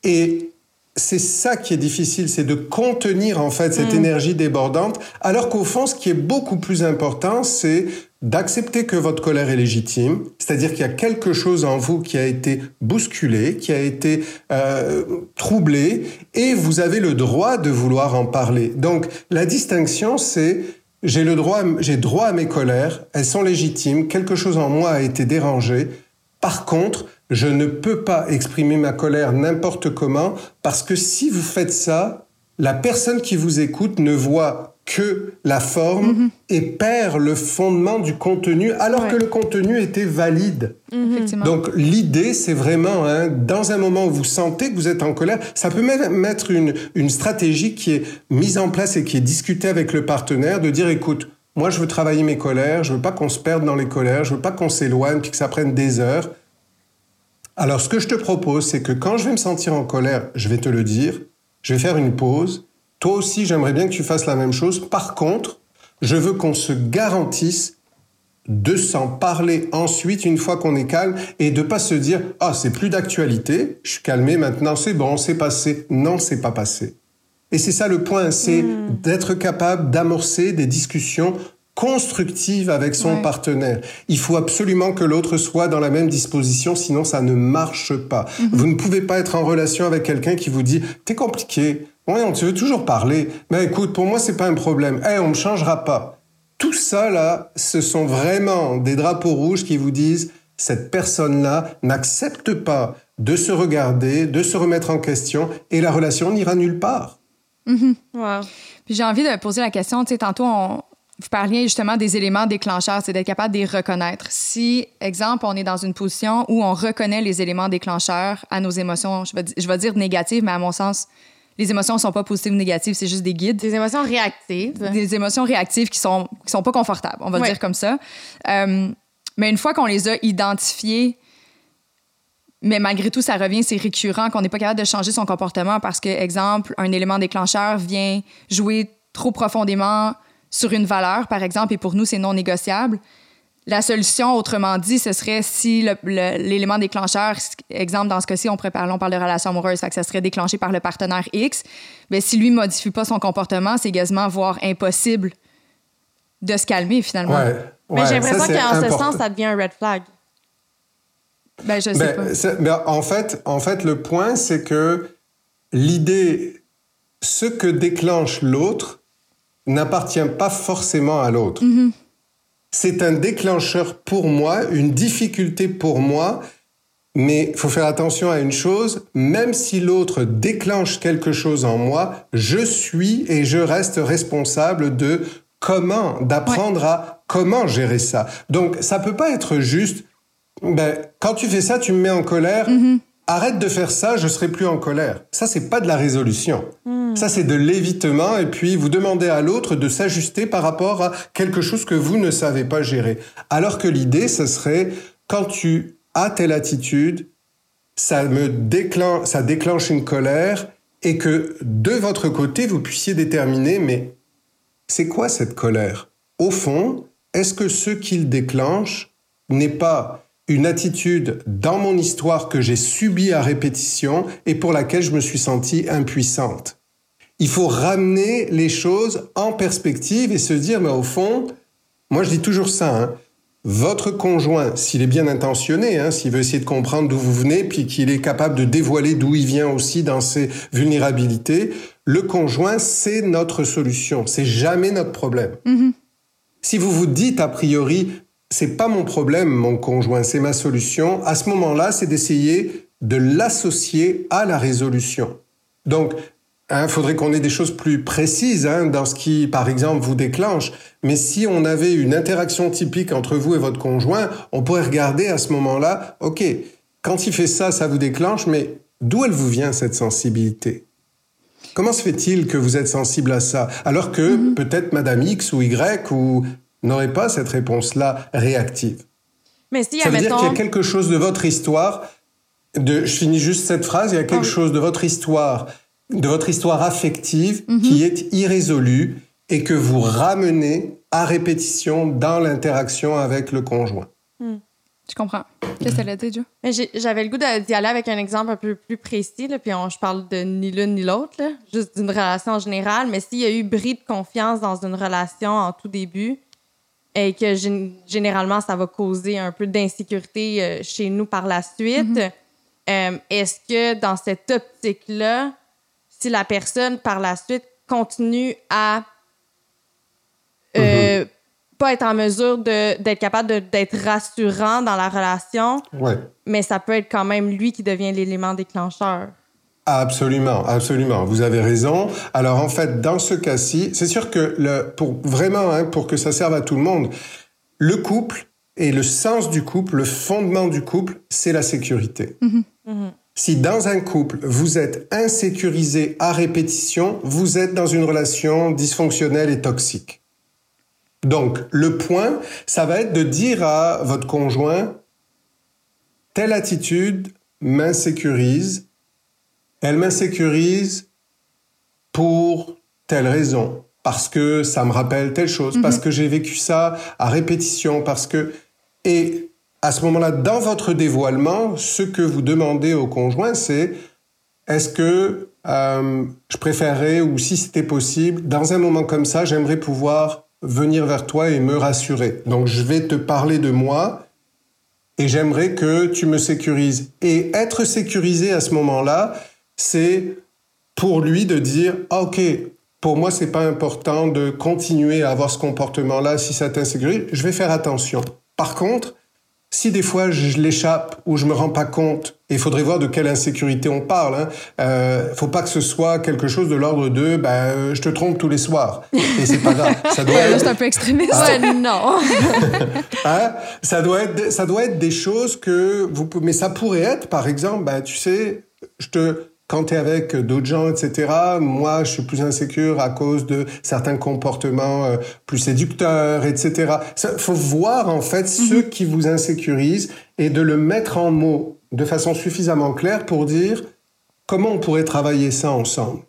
Et c'est ça qui est difficile, c'est de contenir en fait cette énergie débordante, alors qu'au fond, ce qui est beaucoup plus important, c'est d'accepter que votre colère est légitime, c'est-à-dire qu'il y a quelque chose en vous qui a été bousculé, qui a été euh, troublé, et vous avez le droit de vouloir en parler. Donc la distinction, c'est j'ai le droit, j'ai droit à mes colères, elles sont légitimes, quelque chose en moi a été dérangé. Par contre, je ne peux pas exprimer ma colère n'importe comment parce que si vous faites ça, la personne qui vous écoute ne voit que la forme et perd le fondement du contenu alors Ouais. que le contenu était valide. Effectivement. Donc l'idée, c'est vraiment, hein, dans un moment où vous sentez que vous êtes en colère, ça peut même mettre une, une stratégie qui est mise en place et qui est discutée avec le partenaire, de dire, écoute, moi je veux travailler mes colères, je veux pas qu'on se perde dans les colères, je veux pas qu'on s'éloigne puis que ça prenne des heures. Alors ce que je te propose, c'est que quand je vais me sentir en colère, je vais te le dire, je vais faire une pause. Toi aussi, j'aimerais bien que tu fasses la même chose. Par contre, je veux qu'on se garantisse de s'en parler ensuite une fois qu'on est calme et de pas se dire ah c'est plus d'actualité, je suis calmé maintenant, c'est bon, c'est passé. Non, c'est pas passé. Et c'est ça le point, c'est d'être capable d'amorcer des discussions constructives avec son Ouais. partenaire. Il faut absolument que l'autre soit dans la même disposition, sinon ça ne marche pas. Vous ne pouvez pas être en relation avec quelqu'un qui vous dit t'es compliqué, ouais on te veut toujours parler, mais écoute pour moi c'est pas un problème, eh on me changera pas. Tout ça là, ce sont vraiment des drapeaux rouges qui vous disent cette personne-là n'accepte pas de se regarder, de se remettre en question et la relation n'ira nulle part. wow. Puis j'ai envie de poser la question, tu sais, tantôt, on, vous parliez justement des éléments déclencheurs, c'est d'être capable de les reconnaître. Si, exemple, on est dans une position où on reconnaît les éléments déclencheurs à nos émotions, je vais, je vais dire négatives, mais à mon sens, les émotions ne sont pas positives ou négatives, c'est juste des guides. des émotions réactives. Des émotions réactives qui sont, qui sont pas confortables, on va dire comme ça. Euh, mais une fois qu'on les a identifiées, mais malgré tout, ça revient, c'est récurrent qu'on n'est pas capable de changer son comportement parce que, exemple, un élément déclencheur vient jouer trop profondément sur une valeur, par exemple, et pour nous, c'est non négociable. La solution, autrement dit, ce serait si l'élément déclencheur, exemple, dans ce cas-ci, on, parler- on parle de relation amoureuse, fait que ça serait déclenché par le partenaire X, mais si lui ne modifie pas son comportement, c'est quasiment voire impossible de se calmer finalement. Ouais. Mais ouais, j'ai l'impression qu'en ce sens, ça devient un red flag. Ben, je sais Ben, pas. ben, en, fait, en fait, le point, c'est que l'idée, ce que déclenche l'autre, n'appartient pas forcément à l'autre. Mm-hmm. C'est un déclencheur pour moi, une difficulté pour moi, Mais il faut faire attention à une chose, même si l'autre déclenche quelque chose en moi, je suis et je reste responsable de comment, d'apprendre à comment gérer ça. Donc ça peut pas être juste, ben, quand tu fais ça, tu me mets en colère. Arrête de faire ça, je serai plus en colère. Ça, c'est pas de la résolution. Ça, c'est de l'évitement. Et puis, vous demandez à l'autre de s'ajuster par rapport à quelque chose que vous ne savez pas gérer. Alors que l'idée, ce serait, quand tu as telle attitude, ça me déclenche, ça déclenche une colère et que de votre côté, vous puissiez déterminer, mais c'est quoi cette colère? Au fond, est-ce que ce qu'il déclenche n'est pas une attitude dans mon histoire que j'ai subie à répétition et pour laquelle je me suis sentie impuissante. Il faut ramener les choses en perspective et se dire, mais au fond, moi je dis toujours ça, hein, votre conjoint, s'il est bien intentionné, hein, s'il veut essayer de comprendre d'où vous venez, puis qu'il est capable de dévoiler d'où il vient aussi dans ses vulnérabilités, le conjoint, c'est notre solution, c'est jamais notre problème. Si vous vous dites a priori, c'est pas mon problème, mon conjoint, c'est ma solution. À ce moment-là, c'est d'essayer de l'associer à la résolution. Donc, il hein, faudrait qu'on ait des choses plus précises hein, dans ce qui, par exemple, vous déclenche. Mais si on avait une interaction typique entre vous et votre conjoint, on pourrait regarder à ce moment-là, OK, quand il fait ça, ça vous déclenche, mais d'où elle vous vient cette sensibilité? Comment se fait-il que vous êtes sensible à ça? Alors que peut-être Madame X ou Y ou n'aurait pas cette réponse-là réactive. Mais si, Ça veut dire admettons- qu'il y a quelque chose de votre histoire, de, je finis juste cette phrase, il y a quelque chose de votre histoire, de votre histoire affective Mhm. qui est irrésolue et que vous ramenez à répétition dans l'interaction avec le conjoint. Je comprends. Qu'est-ce que dire, Joe? J'ai- J'avais le goût de- d'y aller avec un exemple un peu plus précis, là, puis on- je parle de ni l'une ni l'autre, juste d'une relation en général. Mais s'il y a eu bris de confiance dans une relation en tout début et que gén- généralement ça va causer un peu d'insécurité euh, chez nous par la suite, euh, est-ce que dans cette optique-là, si la personne par la suite continue à euh, pas être en mesure d'être capable d'être rassurant dans la relation, Ouais. mais ça peut être quand même lui qui devient l'élément déclencheur? Absolument, absolument. Vous avez raison. Alors en fait, dans ce cas-ci, c'est sûr que le, pour vraiment, hein, pour que ça serve à tout le monde, le couple et le sens du couple, le fondement du couple, c'est la sécurité. Si dans un couple, vous êtes insécurisé à répétition, vous êtes dans une relation dysfonctionnelle et toxique. Donc, le point, ça va être de dire à votre conjoint, telle attitude m'insécurise, elle m'insécurise pour telle raison, parce que ça me rappelle telle chose, parce que j'ai vécu ça à répétition, parce que... Et à ce moment-là, dans votre dévoilement, ce que vous demandez au conjoint, c'est est-ce que euh, je préférerais, ou si c'était possible, dans un moment comme ça, j'aimerais pouvoir venir vers toi et me rassurer. Donc je vais te parler de moi et j'aimerais que tu me sécurises. Et être sécurisé à ce moment-là, c'est pour lui de dire ah, ok pour moi c'est pas important de continuer à avoir ce comportement là si ça t'insécurise je vais faire attention par contre si des fois je l'échappe ou je me rends pas compte il faudrait voir de quelle insécurité on parle hein, euh, faut pas que ce soit quelque chose de l'ordre de ben euh, je te trompe tous les soirs et c'est pas grave ça doit être- c'est un peu extrémiste. Ouais, non. Hein? Ça doit être, ça doit être des choses que vous mais ça pourrait être, par exemple, bah, tu sais, je te, quand t'es avec d'autres gens, etc., moi, je suis plus insécure à cause de certains comportements euh, plus séducteurs, etc. Ça, faut voir, en fait, ceux qui vous insécurisent et de le mettre en mots de façon suffisamment claire pour dire comment on pourrait travailler ça ensemble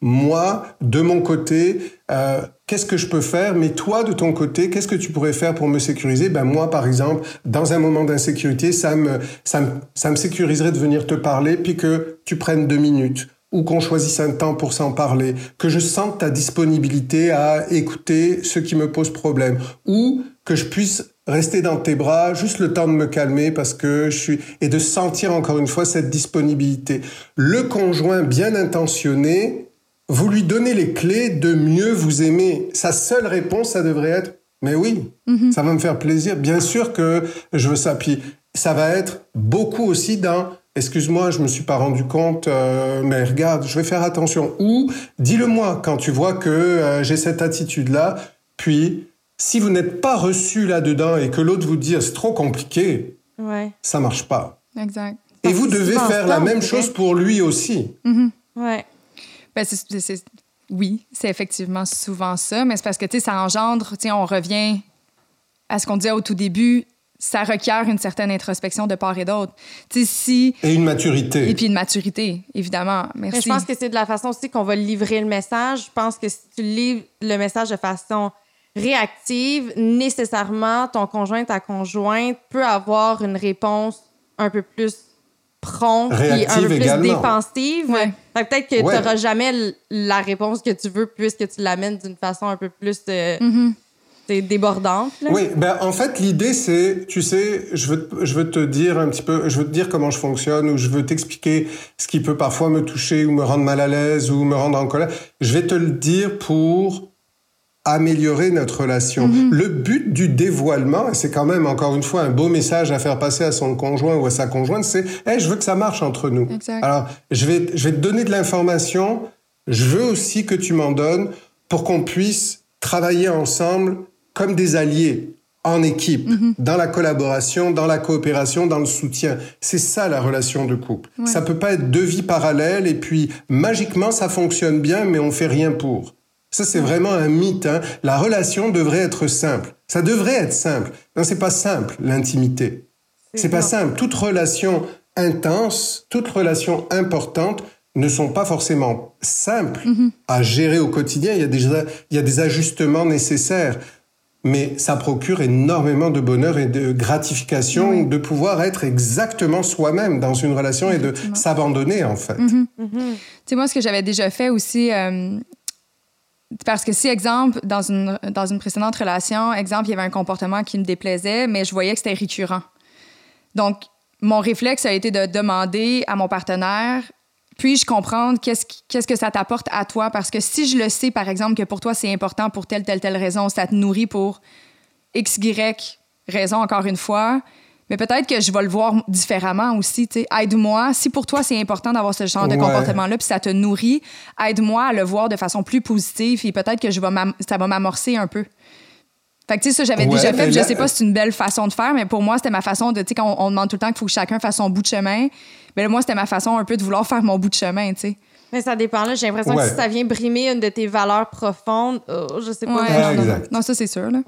moi, de mon côté, euh, qu'est-ce que je peux faire? Mais toi, de ton côté, qu'est-ce que tu pourrais faire pour me sécuriser? Ben moi, par exemple, dans un moment d'insécurité, ça me, ça me, ça me sécuriserait de venir te parler, puis que tu prennes deux minutes ou qu'on choisisse un temps pour s'en parler, que je sente ta disponibilité à écouter ce qui me pose problème, ou que je puisse rester dans tes bras juste le temps de me calmer parce que je suis et de sentir encore une fois cette disponibilité. Le conjoint bien intentionné, vous lui donnez les clés de mieux vous aimer. Sa seule réponse, ça devrait être mais oui, ça va me faire plaisir. Bien sûr que je veux ça. Puis ça va être beaucoup aussi dans excuse-moi, je me suis pas rendu compte, euh, mais regarde, je vais faire attention. Ou dis-le-moi quand tu vois que euh, j'ai cette attitude-là. Puis, si vous n'êtes pas reçu là-dedans et que l'autre vous dit c'est trop compliqué, Ouais. ça marche pas. Exact. Et vous devez faire la même chose pour lui aussi. Ouais. Ben, c'est- c'est- c'est- oui, c'est effectivement souvent ça, mais c'est parce que, tu sais, ça engendre, tu sais, on revient à ce qu'on disait au tout début, ça requiert une certaine introspection de part et d'autre. Si... Et une maturité. Et puis une maturité, évidemment. Merci. Mais je pense que c'est de la façon aussi qu'on va livrer le message. Je pense que si tu livres le message de façon réactive, nécessairement, ton conjoint, ta conjointe peut avoir une réponse un peu plus prompte et un peu plus également. défensive. Ouais. Fait que peut-être que Ouais. tu n'auras jamais la réponse que tu veux puisque tu l'amènes d'une façon un peu plus euh, Mm-hmm. débordante. là. Oui, ben en fait l'idée c'est, tu sais, je veux, je veux te dire un petit peu, je veux te dire comment je fonctionne ou je veux t'expliquer ce qui peut parfois me toucher ou me rendre mal à l'aise ou me rendre en colère. Je vais te le dire pour améliorer notre relation. Le but du dévoilement, et c'est quand même encore une fois un beau message à faire passer à son conjoint ou à sa conjointe, c'est hey, je veux que ça marche entre nous. Exact. Alors, je vais, je vais te donner de l'information, je veux aussi que tu m'en donnes pour qu'on puisse travailler ensemble comme des alliés, en équipe, dans la collaboration, dans la coopération, dans le soutien. C'est ça la relation de couple. Ça peut pas être deux vies parallèles et puis magiquement ça fonctionne bien mais on fait rien pour. Ça, c'est vraiment un mythe. Hein. La relation devrait être simple. Ça devrait être simple. Non, c'est pas simple, l'intimité. C'est pas simple. Toute relation intense, toute relation importante ne sont pas forcément simples à gérer au quotidien. Il y, a des, il y a des ajustements nécessaires. Mais ça procure énormément de bonheur et de gratification de pouvoir être exactement soi-même dans une relation et de s'abandonner, en fait. Tu sais, moi, ce que j'avais déjà fait aussi, euh, parce que si, exemple, dans une, dans une précédente relation, exemple, il y avait un comportement qui me déplaisait, mais je voyais que c'était récurrent. Donc, mon réflexe a été de demander à mon partenaire, puis-je comprendre qu'est-ce qu'est-ce que ça t'apporte à toi? Parce que si je le sais, par exemple, que pour toi, c'est important pour telle, telle, telle raison, ça te nourrit pour X, Y raison, encore une fois, mais peut-être que je vais le voir différemment aussi. tu sais. Aide-moi. Si pour toi, c'est important d'avoir ce genre de comportement-là, puis ça te nourrit, aide-moi à le voir de façon plus positive, et peut-être que je vais m'am- ça va m'amorcer un peu. Fait que, tu sais, ça, j'avais Ouais, déjà fait, puis je là- sais pas si c'est une belle façon de faire, mais pour moi, c'était ma façon de, tu sais, quand on, on demande tout le temps qu'il faut que chacun fasse son bout de chemin, mais là, moi, c'était ma façon un peu de vouloir faire mon bout de chemin, tu sais. Mais ça dépend. là. J'ai l'impression Ouais. que si ça vient brimer une de tes valeurs profondes, oh, je sais pas. Ouais, Ouais, non, exact. Ça, c'est sûr, là.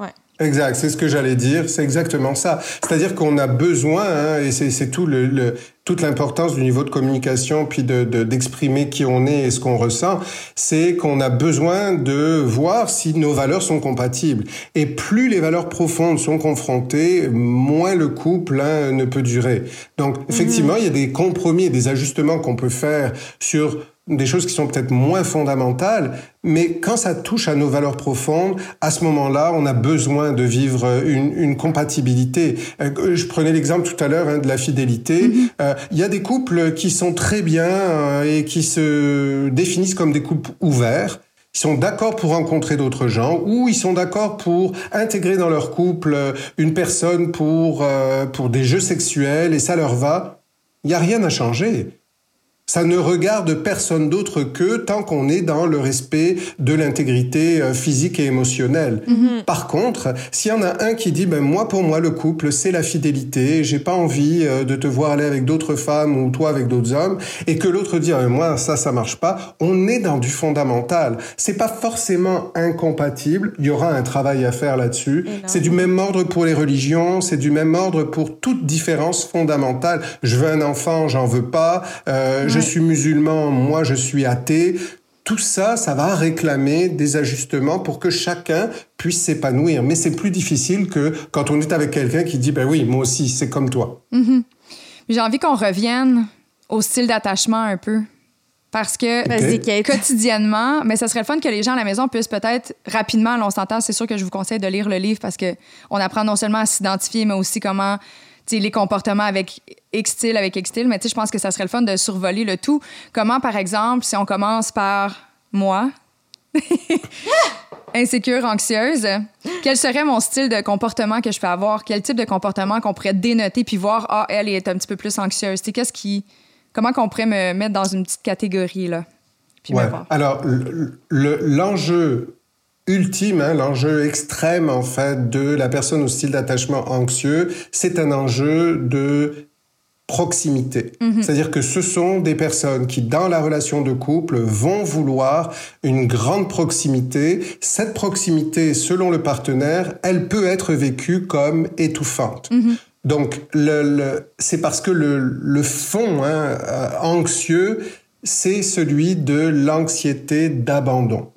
Exact, c'est ce que j'allais dire, c'est exactement ça. C'est-à-dire qu'on a besoin, hein, et c'est c'est tout le, le- toute l'importance du niveau de communication, puis de de- d'exprimer qui on est et ce qu'on ressent, c'est qu'on a besoin de voir si nos valeurs sont compatibles. Et plus les valeurs profondes sont confrontées, moins le couple hein, ne peut durer. Donc, effectivement, il y a des compromis et des ajustements qu'on peut faire sur des choses qui sont peut-être moins fondamentales, mais quand ça touche à nos valeurs profondes, à ce moment-là, on a besoin de vivre une, une compatibilité. Euh, Je prenais l'exemple tout à l'heure hein, de la fidélité. Euh, Il y a des couples qui sont très bien euh, et qui se définissent comme des couples ouverts. Ils sont d'accord pour rencontrer d'autres gens ou ils sont d'accord pour intégrer dans leur couple euh, une personne pour, euh, pour des jeux sexuels et ça leur va. Il n'y a rien à changer. Ça ne regarde personne d'autre que tant qu'on est dans le respect de l'intégrité euh, physique et émotionnelle. Par contre, s'il y en a un qui dit ben moi pour moi le couple c'est la fidélité, j'ai pas envie euh, de te voir aller avec d'autres femmes ou toi avec d'autres hommes et que l'autre dit Ah, moi ça ça marche pas, on est dans du fondamental. C'est pas forcément incompatible, il y aura un travail à faire là-dessus. C'est du même ordre pour les religions, c'est du même ordre pour toute différence fondamentale. Je veux un enfant, j'en veux pas. Euh, Je suis musulman, moi je suis athée. Tout ça, ça va réclamer des ajustements pour que chacun puisse s'épanouir. Mais c'est plus difficile que quand on est avec quelqu'un qui dit, ben oui, moi aussi, c'est comme toi. J'ai envie qu'on revienne au style d'attachement un peu. Parce que Kate. quotidiennement, mais ça serait le fun que les gens à la maison puissent peut-être rapidement, là, on s'entend, c'est sûr que je vous conseille de lire le livre parce que on apprend non seulement à s'identifier, mais aussi comment, les comportements avec X style, avec X style. Mais tu sais, je pense que ça serait le fun de survoler le tout. Comment, par exemple, si on commence par moi, Insécure, anxieuse. Quel serait mon style de comportement que je peux avoir? Quel type de comportement qu'on pourrait dénoter puis voir, ah, elle est un petit peu plus anxieuse? C'est qu'est-ce qui. Comment qu'on pourrait me mettre dans une petite catégorie, là? Puis Ouais. Alors, le- le- l'enjeu ultime, hein, l'enjeu extrême, en fait, de la personne au style d'attachement anxieux, c'est un enjeu de proximité. C'est-à-dire que ce sont des personnes qui, dans la relation de couple, vont vouloir une grande proximité. Cette proximité, selon le partenaire, elle peut être vécue comme étouffante. Donc, le, le- c'est parce que le, le fond hein, euh, anxieux, c'est celui de l'anxiété d'abandon.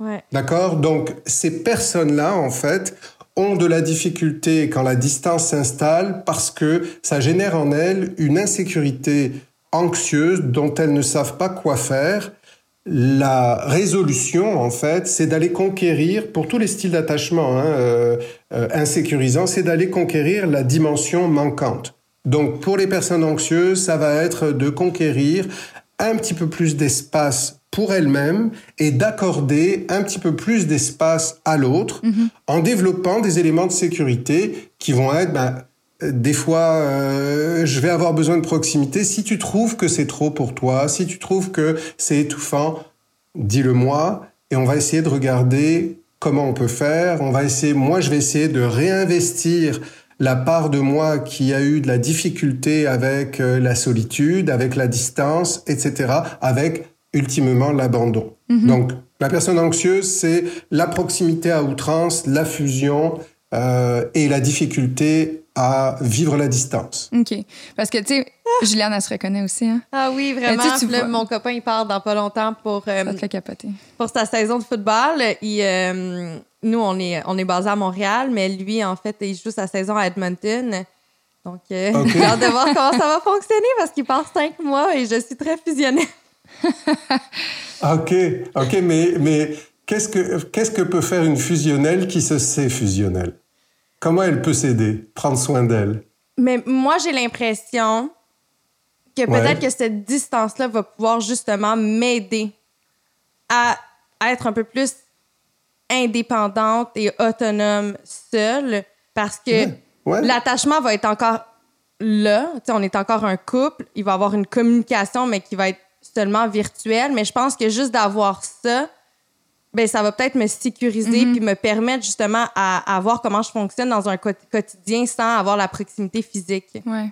Ouais. D'accord? Donc, ces personnes-là, en fait, ont de la difficulté quand la distance s'installe parce que ça génère en elles une insécurité anxieuse dont elles ne savent pas quoi faire. La résolution, en fait, c'est d'aller conquérir, pour tous les styles d'attachement hein, euh, euh, insécurisants, c'est d'aller conquérir la dimension manquante. Donc, pour les personnes anxieuses, ça va être de conquérir un petit peu plus d'espace pour elles-mêmes et d'accorder un petit peu plus d'espace à l'autre en développant des éléments de sécurité qui vont être, ben, des fois, euh, je vais avoir besoin de proximité. Si tu trouves que c'est trop pour toi, si tu trouves que c'est étouffant, dis-le moi et on va essayer de regarder comment on peut faire. On va essayer, moi, je vais essayer de réinvestir la part de moi qui a eu de la difficulté avec euh, la solitude, avec la distance, etc., avec ultimement l'abandon. Donc, la personne anxieuse, c'est la proximité à outrance, la fusion euh, et la difficulté à vivre la distance. OK. Parce que, tu sais, Juliane, elle se reconnaît aussi, hein? Ah oui, vraiment. Mais tu sais, tu Puis là, vois- mon copain, il part dans pas longtemps pour, euh, Ça te fait capoter. pour sa saison de football. Il, euh, nous, on est, on est basé à Montréal, mais lui, en fait, il joue sa saison à Edmonton. Donc, euh, Ok. j'ai hâte de voir comment ça va fonctionner parce qu'il part cinq mois et je suis très fusionnelle. Ok, ok, mais, mais qu'est-ce que, qu'est-ce que peut faire une fusionnelle qui se sait fusionnelle? Comment elle peut s'aider, prendre soin d'elle? Mais moi, j'ai l'impression que Ouais. peut-être que cette distance-là va pouvoir justement m'aider à être un peu plus indépendante et autonome seule parce que Ouais, ouais. l'attachement va être encore là. Tu sais, on est encore un couple. Il va y avoir une communication, mais qui va être seulement virtuelle. Mais je pense que juste d'avoir ça, ben, ça va peut-être me sécuriser puis me permettre justement à, à voir comment je fonctionne dans un quot- quotidien sans avoir la proximité physique. Ouais.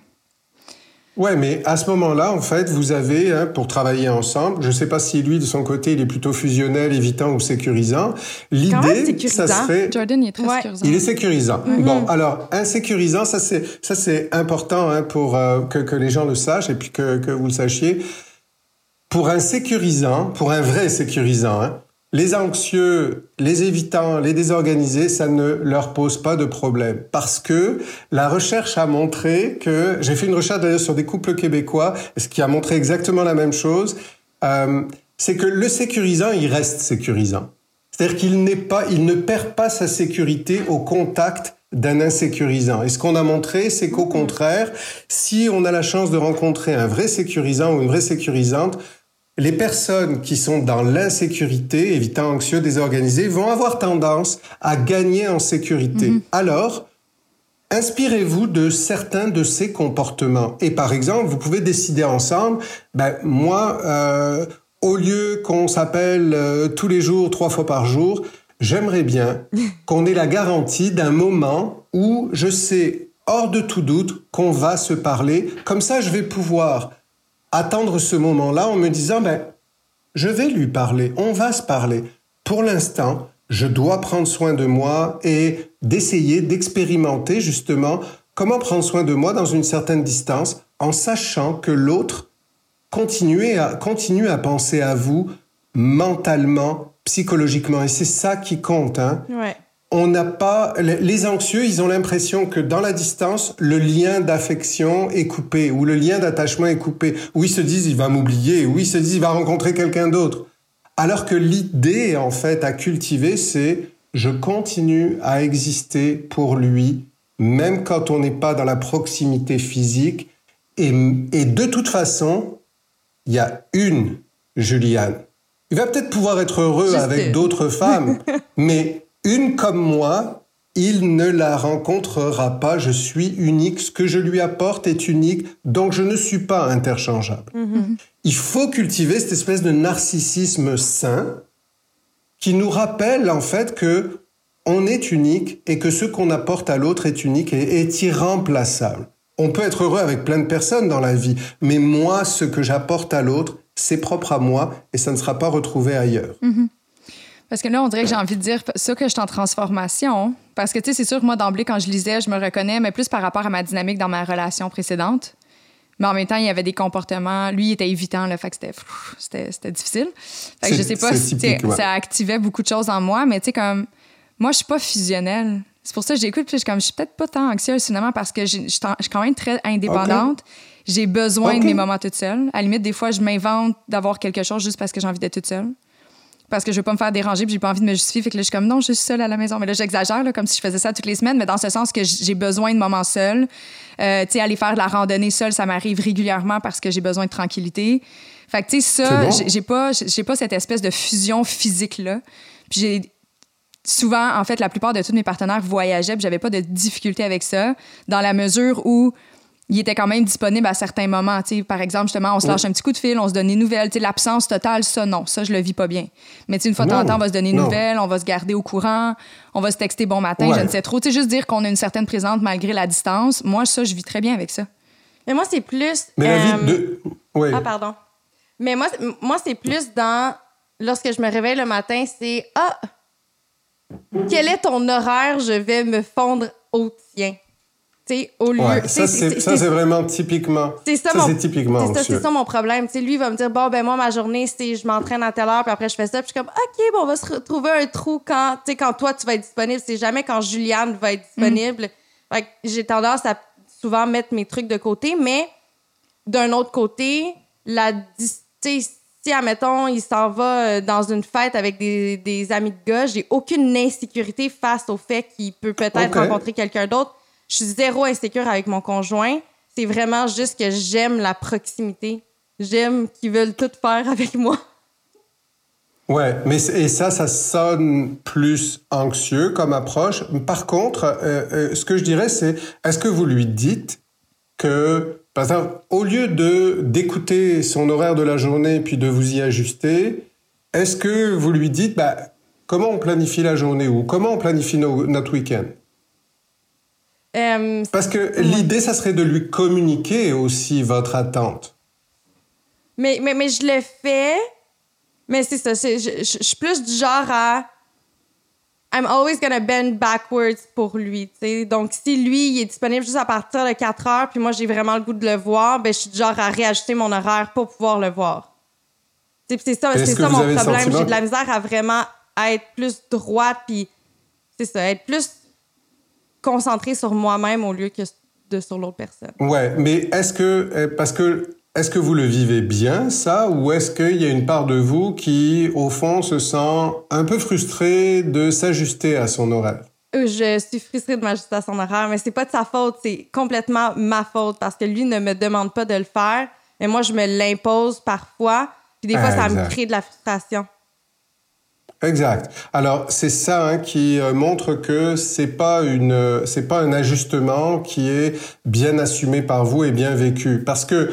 Ouais, mais à ce moment-là, en fait, vous avez, hein, pour travailler ensemble, je ne sais pas si lui, de son côté, il est plutôt fusionnel, évitant ou sécurisant. L'idée, ça serait... Jordan, il est très Ouais. sécurisant. Il est sécurisant. Bon, alors insécurisant, ça c'est ça c'est important hein, pour euh, que, que les gens le sachent et puis que, que vous le sachiez. Pour un sécurisant, pour un vrai sécurisant, hein, les anxieux, les évitants, les désorganisés, ça ne leur pose pas de problème parce que la recherche a montré que j'ai fait une recherche d'ailleurs sur des couples québécois, ce qui a montré exactement la même chose. euh, c'est que le sécurisant, il reste sécurisant. C'est-à-dire qu'il n'est pas, il ne perd pas sa sécurité au contact d'un insécurisant. Et ce qu'on a montré, c'est qu'au contraire, si on a la chance de rencontrer un vrai sécurisant ou une vraie sécurisante, les personnes qui sont dans l'insécurité, évitant anxieux, désorganisés, vont avoir tendance à gagner en sécurité. Alors, inspirez-vous de certains de ces comportements. Et par exemple, vous pouvez décider ensemble, ben, moi, euh, au lieu qu'on s'appelle euh, tous les jours, trois fois par jour, j'aimerais bien qu'on ait la garantie d'un moment où je sais, hors de tout doute, qu'on va se parler. Comme ça, je vais pouvoir attendre ce moment-là en me disant, ben, je vais lui parler, on va se parler. Pour l'instant, je dois prendre soin de moi et d'essayer d'expérimenter justement comment prendre soin de moi dans une certaine distance en sachant que l'autre continue à, continue à penser à vous mentalement, psychologiquement. Et c'est ça qui compte. Hein. On n'a pas les anxieux, ils ont l'impression que dans la distance, le lien d'affection est coupé ou le lien d'attachement est coupé. Ou ils se disent il va m'oublier, ou ils se disent il va rencontrer quelqu'un d'autre. Alors que l'idée en fait à cultiver, c'est je continue à exister pour lui, même quand on n'est pas dans la proximité physique. Et, et de toute façon, il y a une Juliane Il va peut-être pouvoir être heureux avec d'autres femmes, mais une comme moi, il ne la rencontrera pas. Je suis unique. Ce que je lui apporte est unique, donc je ne suis pas interchangeable. Mm-hmm. Il faut cultiver cette espèce de narcissisme sain qui nous rappelle en fait que on est unique et que ce qu'on apporte à l'autre est unique et est irremplaçable. On peut être heureux avec plein de personnes dans la vie, mais moi, ce que j'apporte à l'autre, c'est propre à moi et ça ne sera pas retrouvé ailleurs. Mm-hmm. Parce que là, on dirait que j'ai envie de dire ça que je suis en transformation. Parce que, tu sais, c'est sûr que moi, d'emblée, quand je lisais, je me reconnais, mais plus par rapport à ma dynamique dans ma relation précédente. Mais en même temps, il y avait des comportements. Lui, il était évitant, le fait que c'était, difficile. Fait que je sais pas si ça activait beaucoup de choses en moi, mais tu sais, comme. Moi, je suis pas fusionnelle. C'est pour ça que j'écoute, puis je, comme, je suis peut-être pas tant anxieuse, finalement, parce que je suis quand même très indépendante. J'ai besoin de mes moments toute seule. À la limite, des fois, je m'invente d'avoir quelque chose juste parce que j'ai envie d'être toute seule parce que je veux pas me faire déranger puis j'ai pas envie de me justifier. Fait que là, je suis comme non, je suis seule à la maison. Mais là, j'exagère, comme si je faisais ça toutes les semaines, mais dans ce sens que j'ai besoin de moments seuls. Euh, tu sais, aller faire de la randonnée seule, ça m'arrive régulièrement parce que j'ai besoin de tranquillité. Fait que, tu sais, ça, j'ai pas, j'ai pas cette espèce de fusion physique-là. Puis j'ai souvent, en fait, la plupart de tous mes partenaires voyageaient, puis j'avais pas de difficulté avec ça, dans la mesure où il était quand même disponible à certains moments. par exemple, justement, on se lâche un petit coup de fil, on se donne des nouvelles. L'absence totale, ça, non. Ça, je le vis pas bien. Mais une fois de temps en temps, on va se donner des nouvelles, on va se garder au courant, on va se texter bon matin, je ne sais trop. sais, juste dire qu'on a une certaine présence malgré la distance. Moi, ça, je vis très bien avec ça. Mais moi, c'est plus. Mais la vie euh, de. Ah, pardon. Mais moi, moi c'est plus dans. Lorsque je me réveille le matin, c'est Ah, quel est ton horaire? Je vais me fondre au tien au lieu. ça, c'est vraiment typiquement. C'est ça, mon, typiquement. C'est ça, mon problème. lui, il va me dire bon, ben moi, ma journée, c'est je m'entraîne à telle heure, puis après, je fais ça. Puis je suis comme OK, bon, on va se retrouver un trou quand, quand toi, tu vas être disponible. C'est jamais quand Juliane va être disponible. Mm. j'ai tendance à souvent mettre mes trucs de côté, mais d'un autre côté, la si, admettons, il s'en va euh, dans une fête avec des, des amis de gars, j'ai aucune insécurité face au fait qu'il peut peut-être rencontrer quelqu'un d'autre je suis zéro insécure avec mon conjoint. C'est vraiment juste que j'aime la proximité. J'aime qu'ils veulent tout faire avec moi. Ouais, mais et ça, ça sonne plus anxieux comme approche. Par contre, euh, euh, ce que je dirais, c'est est-ce que vous lui dites que, par exemple, au lieu de d'écouter son horaire de la journée puis de vous y ajuster, est-ce que vous lui dites, bah, comment on planifie la journée ou comment on planifie notre week-end? Euh, Parce que l'idée, ça serait de lui communiquer aussi votre attente. Mais, mais, mais je le fais. Mais c'est ça. Je, je, suis plus du genre à. I'm always gonna bend backwards pour lui. Donc, si lui, il est disponible juste à partir de 4 heures, puis moi, j'ai vraiment le goût de le voir, ben, je suis du genre à réajuster mon horaire pour pouvoir le voir. C'est ça, c'est ça mon problème. J'ai de la misère à vraiment être plus droite, puis c'est ça, être plus concentrer sur moi-même au lieu que de sur l'autre personne. Ouais, mais est-ce que euh, parce que est-ce que vous le vivez bien ça ou est-ce qu'il y a une part de vous qui au fond se sent un peu frustrée de s'ajuster à son horaire? Euh, je suis frustrée de m'ajuster à son horaire, mais c'est pas de sa faute, c'est complètement ma faute parce que lui ne me demande pas de le faire, mais moi je me l'impose parfois, puis des fois ça me crée de la frustration. Exact. Alors c'est ça hein, qui euh, montre que c'est pas une c'est pas un ajustement qui est bien assumé par vous et bien vécu parce que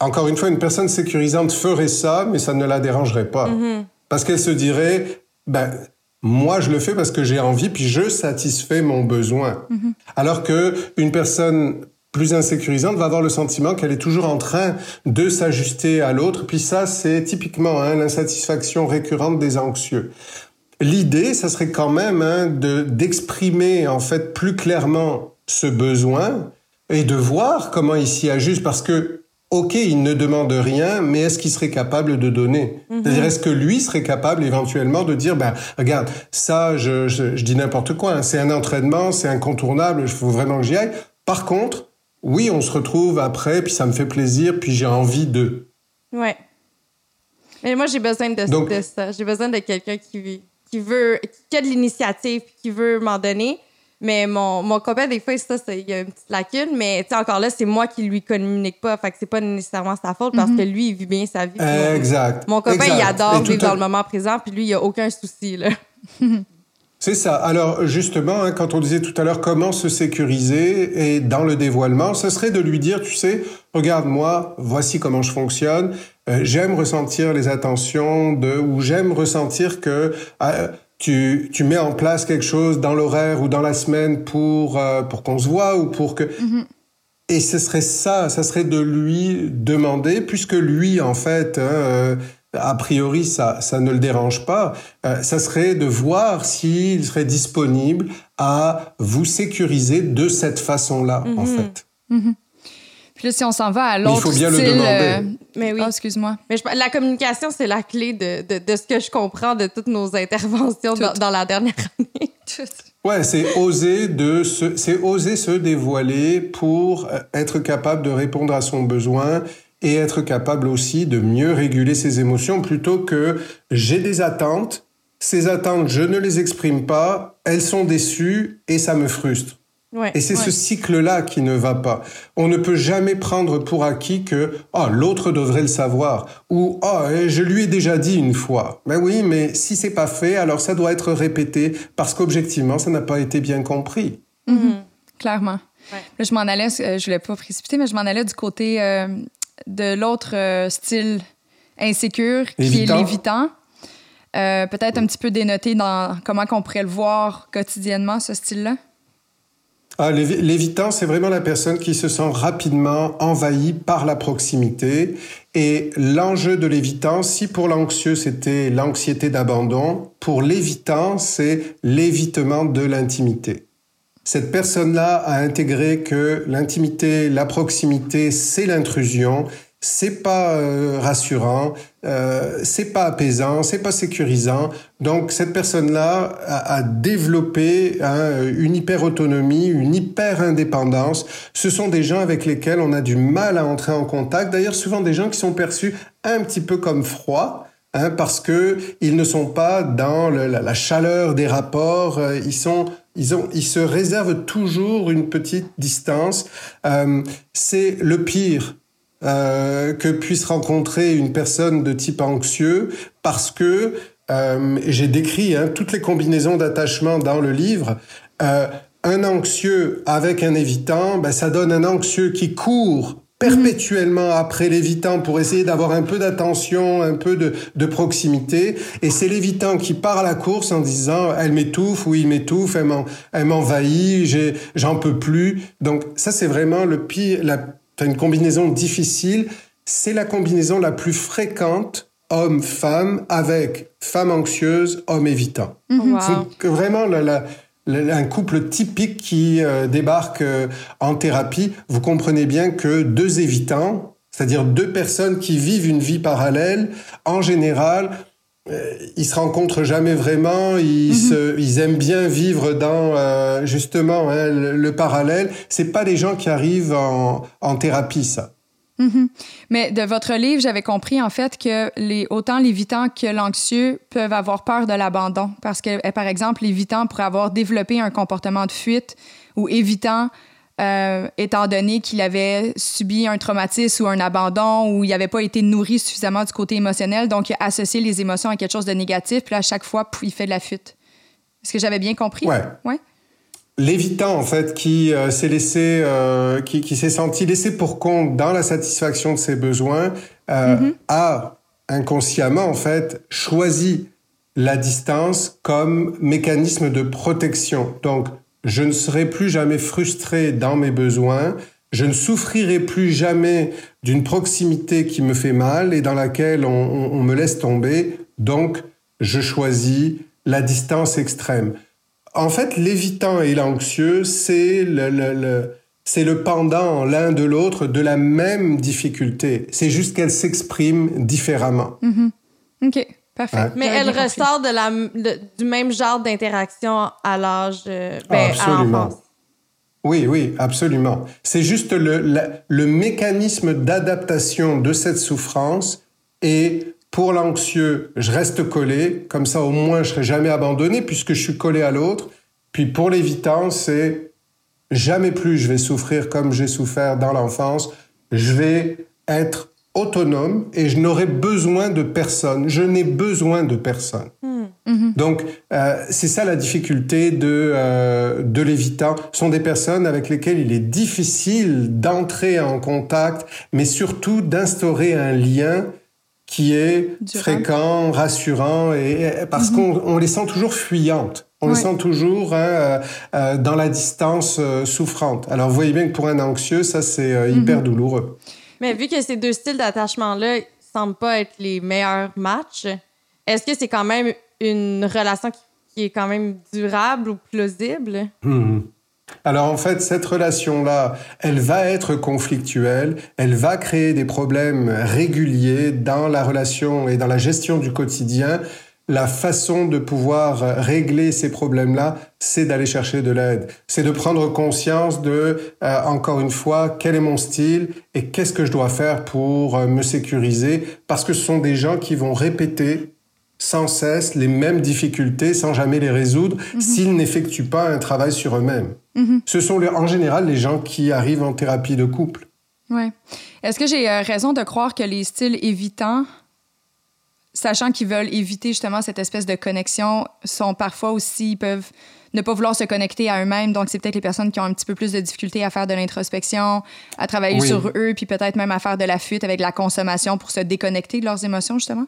encore une fois une personne sécurisante ferait ça mais ça ne la dérangerait pas mm-hmm. parce qu'elle se dirait ben moi je le fais parce que j'ai envie puis je satisfais mon besoin. Mm-hmm. Alors que une personne plus insécurisante va avoir le sentiment qu'elle est toujours en train de s'ajuster à l'autre. Puis ça, c'est typiquement hein, l'insatisfaction récurrente des anxieux. L'idée, ça serait quand même hein, de d'exprimer en fait plus clairement ce besoin et de voir comment il s'y ajuste parce que OK, il ne demande rien, mais est-ce qu'il serait capable de donner? Mhm. C'est-à-dire, est-ce que lui serait capable éventuellement de dire, ben, regarde, ça, je, je, dis n'importe quoi, hein, c'est un entraînement, c'est incontournable, il faut vraiment que j'y aille. Par contre, oui, on se retrouve après, puis ça me fait plaisir, puis j'ai envie de. Ouais. Mais moi, j'ai besoin de, ça. J'ai besoin de quelqu'un qui, qui veut, qui a de l'initiative, qui veut m'en donner. Mais mon, mon copain, des fois, ça, il y a une petite lacune. Mais encore là, c'est moi qui lui communique pas. Fait que c'est pas nécessairement sa faute parce que lui, il vit bien sa vie. Exact. Mon copain, exact. il adore vivre à- dans le moment présent. Puis lui, il a aucun souci. Là. C'est ça. Alors justement, hein, quand on disait tout à l'heure comment se sécuriser et dans le dévoilement, ce serait de lui dire, tu sais, regarde moi, voici comment je fonctionne. Euh, j'aime ressentir les attentions de, ou j'aime ressentir que euh, tu, tu mets en place quelque chose dans l'horaire ou dans la semaine pour euh, pour qu'on se voit ou pour que et ce serait ça, ça serait de lui demander, puisque lui, en fait, hein, a priori, ça, ça ne le dérange pas, euh, ça serait de voir s'il serait disponible à vous sécuriser de cette façon-là, en fait. Puis là, si on s'en va à il l'autre faut bien le demander. euh, Mais oui. Ah, excuse-moi. Mais je- la communication, c'est la clé de, de, de ce que je comprends de toutes nos interventions dans, dans la dernière année. Ouais, c'est oser de se, c'est oser se dévoiler pour euh, être capable de répondre à son besoin et être capable aussi de mieux réguler ses émotions plutôt que j'ai des attentes, ces attentes, je ne les exprime pas, elles sont déçues et ça me frustre. Ouais. Et c'est ce cycle-là qui ne va pas. On ne peut jamais prendre pour acquis que oh, l'autre devrait le savoir ou oh, je lui ai déjà dit une fois. Ben oui, mais si c'est pas fait, alors ça doit être répété parce qu'objectivement, ça n'a pas été bien compris. Clairement. Ouais. Là, je m'en allais, euh, je voulais pas précipiter, mais je m'en allais du côté euh, de l'autre euh, style insécure, qui est l'évitant. Euh, Peut-être un petit peu dénoté dans comment qu'on pourrait le voir quotidiennement, ce style-là. Ah, l'évi- l'évitant, c'est vraiment la personne qui se sent rapidement envahie par la proximité. Et l'enjeu de l'évitant, si pour l'anxieux c'était l'anxiété d'abandon, pour l'évitant, c'est l'évitement de l'intimité. Cette personne-là a intégré que l'intimité, la proximité, c'est l'intrusion, c'est pas euh, rassurant, euh, c'est pas apaisant, c'est pas sécurisant. Donc cette personne-là a, développé hein, une hyper-autonomie, une hyper-indépendance. Ce sont des gens avec lesquels on a du mal à entrer en contact. D'ailleurs, souvent des gens qui sont perçus un petit peu comme froids. Hein, parce que ils ne sont pas dans la, la chaleur des rapports, euh, ils sont, ils ont, ils se réservent toujours une petite distance. Euh, c'est le pire euh, que puisse rencontrer une personne de type anxieux parce que euh, j'ai décrit hein, toutes les combinaisons d'attachement dans le livre. Euh, un anxieux avec un évitant, ben, ça donne un anxieux qui court perpétuellement après l'évitant pour essayer d'avoir un peu d'attention, un peu de, de proximité. Et c'est l'évitant qui part à la course en disant elle m'étouffe ou il m'étouffe, elle m'en- elle m'envahit, j'en peux plus. Donc ça c'est vraiment le pire, la, une combinaison difficile. C'est la combinaison la plus fréquente homme-femme avec femme anxieuse, homme évitant. Wow. C'est que vraiment la- un couple typique qui euh, débarque euh, en thérapie. Vous comprenez bien que deux évitants, c'est-à-dire deux personnes qui vivent une vie parallèle, en général, euh, ils se rencontrent jamais vraiment. Ils, se, ils aiment bien vivre dans euh, justement hein, le, le parallèle. C'est pas des gens qui arrivent en, en thérapie, ça. Mhm. Mais de votre livre, j'avais compris en fait que les, autant l'évitant que l'anxieux peuvent avoir peur de l'abandon. Parce que, euh, par exemple, l'évitant pourrait avoir développé un comportement de fuite ou évitant, euh, étant donné qu'il avait subi un traumatisme ou un abandon ou il n'avait pas été nourri suffisamment du côté émotionnel. Donc, il a associé les émotions à quelque chose de négatif. Puis là, à chaque fois, il fait de la fuite. Est-ce que j'avais bien compris? Ouais. Ouais. L'évitant, en fait, qui euh, s'est laissé, euh, qui, qui s'est senti laissé pour compte dans la satisfaction de ses besoins, euh, a inconsciemment, en fait, choisi la distance comme mécanisme de protection. Donc, je ne serai plus jamais frustré dans mes besoins, je ne souffrirai plus jamais d'une proximité qui me fait mal et dans laquelle on, on- on me laisse tomber, donc je choisis la distance extrême. En fait, l'évitant et l'anxieux, c'est le, le- le- c'est le pendant l'un de l'autre de la même difficulté. C'est juste qu'elle s'exprime différemment. OK. Parfait. Ouais. Mais J'avais elle bien compris. ressort de la, de- du même genre d'interaction à l'âge, euh, ben, Absolument. l'enfance. Oui, oui, absolument. C'est juste le, la- le mécanisme d'adaptation de cette souffrance et pour l'anxieux, je reste collé, comme ça au moins je serai jamais abandonné puisque je suis collé à l'autre. Puis pour l'évitant, c'est jamais plus je vais souffrir comme j'ai souffert dans l'enfance. Je vais être autonome et je n'aurai besoin de personne. Je n'ai besoin de personne. Donc, euh, c'est ça la difficulté de, euh, de l'évitant. Ce sont des personnes avec lesquelles il est difficile d'entrer en contact, mais surtout d'instaurer un lien qui est fréquent, rassurant, et, parce qu'on on les sent toujours fuyantes. On les sent toujours hein, euh, euh, dans la distance euh, souffrante. Alors, vous voyez bien que pour un anxieux, ça, c'est hyper douloureux. Mais vu que ces deux styles d'attachement-là semblent pas être les meilleurs matchs, est-ce que c'est quand même une relation qui, est quand même durable ou plausible? Mmh. Alors en fait, cette relation-là, elle va être conflictuelle, elle va créer des problèmes réguliers dans la relation et dans la gestion du quotidien. La façon de pouvoir régler ces problèmes-là, c'est d'aller chercher de l'aide. C'est de prendre conscience de, euh, encore une fois, quel est mon style et qu'est-ce que je dois faire pour euh, me sécuriser, parce que ce sont des gens qui vont répéter sans cesse les mêmes difficultés sans jamais les résoudre mhm. s'ils n'effectuent pas un travail sur eux-mêmes. Mhm. Ce sont en général les gens qui arrivent en thérapie de couple. Ouais. Est-ce que j'ai euh, raison de croire que les styles évitants, sachant qu'ils veulent éviter justement cette espèce de connexion, sont parfois aussi, ils peuvent ne pas vouloir se connecter à eux-mêmes. Donc, c'est peut-être les personnes qui ont un petit peu plus de difficultés à faire de l'introspection, à travailler sur eux, puis peut-être même à faire de la fuite avec la consommation pour se déconnecter de leurs émotions, justement?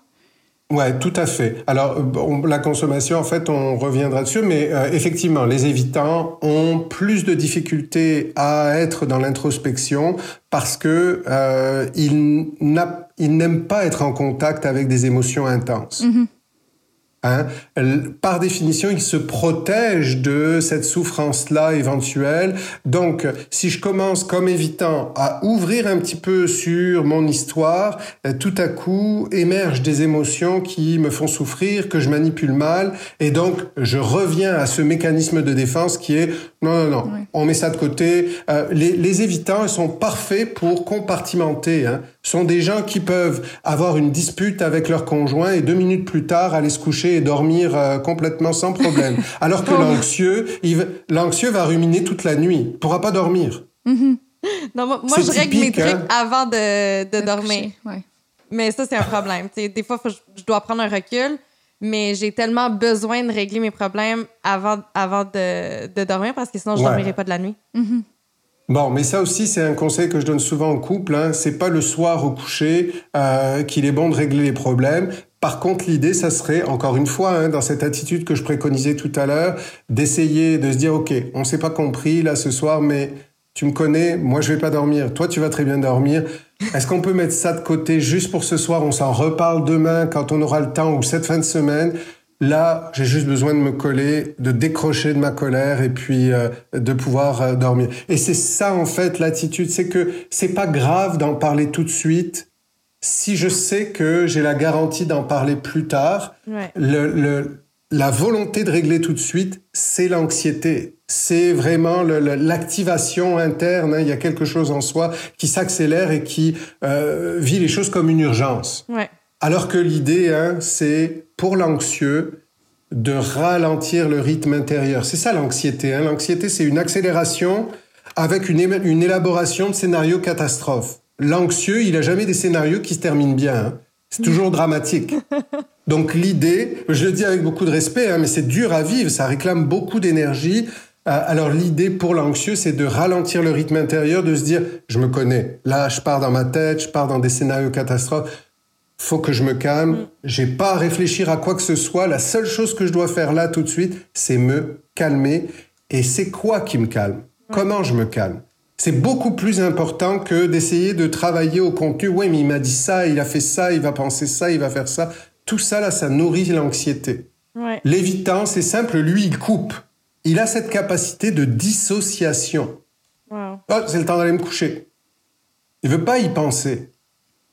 Ouais, tout à fait. Alors, la consommation, en fait, on reviendra dessus, mais euh, effectivement, les évitants ont plus de difficultés à être dans l'introspection parce que euh, ils n'aiment pas être en contact avec des émotions intenses. Mm-hmm. Hein? Par définition, il se protège de cette souffrance-là éventuelle. Donc, si je commence comme évitant à ouvrir un petit peu sur mon histoire, euh, tout à coup émergent des émotions qui me font souffrir, que je manipule mal, et donc je reviens à ce mécanisme de défense qui est non, non, non, on met ça de côté. Euh, les, les, évitants, ils sont parfaits pour compartimenter. Hein. Sont des gens qui peuvent avoir une dispute avec leur conjoint et deux minutes plus tard aller se coucher et dormir euh, complètement sans problème. Alors que l'anxieux, l'anxieux va ruminer toute la nuit, il pourra pas dormir. Mm-hmm. Non, moi, je règle mes trucs hein. avant de, de, dormir. Mais ça, c'est un problème. des fois, je dois prendre un recul mais j'ai tellement besoin de régler mes problèmes avant, avant de, de dormir parce que sinon je ne dormirai pas de la nuit. Mm-hmm. Bon, mais ça aussi, c'est un conseil que je donne souvent au couple. Hein. C'est pas le soir au coucher euh, qu'il est bon de régler les problèmes. Par contre, l'idée, ça serait, encore une fois, hein, dans cette attitude que je préconisais tout à l'heure, d'essayer de se dire, OK, on s'est pas compris là ce soir, mais tu me connais, moi je vais pas dormir, toi tu vas très bien dormir. Est-ce qu'on peut mettre ça de côté juste pour ce soir? On s'en reparle demain quand on aura le temps ou cette fin de semaine. Là, j'ai juste besoin de me coller, de décrocher de ma colère et puis euh, de pouvoir euh, dormir. Et c'est ça en fait l'attitude, c'est que c'est pas grave d'en parler tout de suite si je sais que j'ai la garantie d'en parler plus tard. Le, le, la volonté de régler tout de suite, c'est l'anxiété c'est vraiment l'activation interne. Hein. Il y a quelque chose en soi qui s'accélère et qui euh, vit les choses comme une urgence. Alors que l'idée, hein, c'est pour l'anxieux de ralentir le rythme intérieur. C'est ça l'anxiété. Hein. L'anxiété, c'est une accélération avec une, une élaboration de scénarios catastrophes. L'anxieux, il a jamais des scénarios qui se terminent bien. Hein. C'est toujours dramatique. Donc l'idée, je le dis avec beaucoup de respect, hein, mais c'est dur à vivre, ça réclame beaucoup d'énergie, euh, alors l'idée pour l'anxieux, c'est de ralentir le rythme intérieur, de se dire, je me connais. Là, je pars dans ma tête, je pars dans des scénarios catastrophes. Faut que je me calme. Mm. J'ai pas à réfléchir à quoi que ce soit. La seule chose que je dois faire là tout de suite, c'est me calmer. Et c'est quoi qui me calme? Comment je me calme? C'est beaucoup plus important que d'essayer de travailler au contenu. Oui, mais il m'a dit ça, il a fait ça, il va penser ça, il va faire ça. Tout ça, là, ça nourrit l'anxiété. L'évitant, c'est simple, lui, il coupe il a cette capacité de dissociation. Oh, c'est le temps d'aller me coucher. Il veut pas y penser.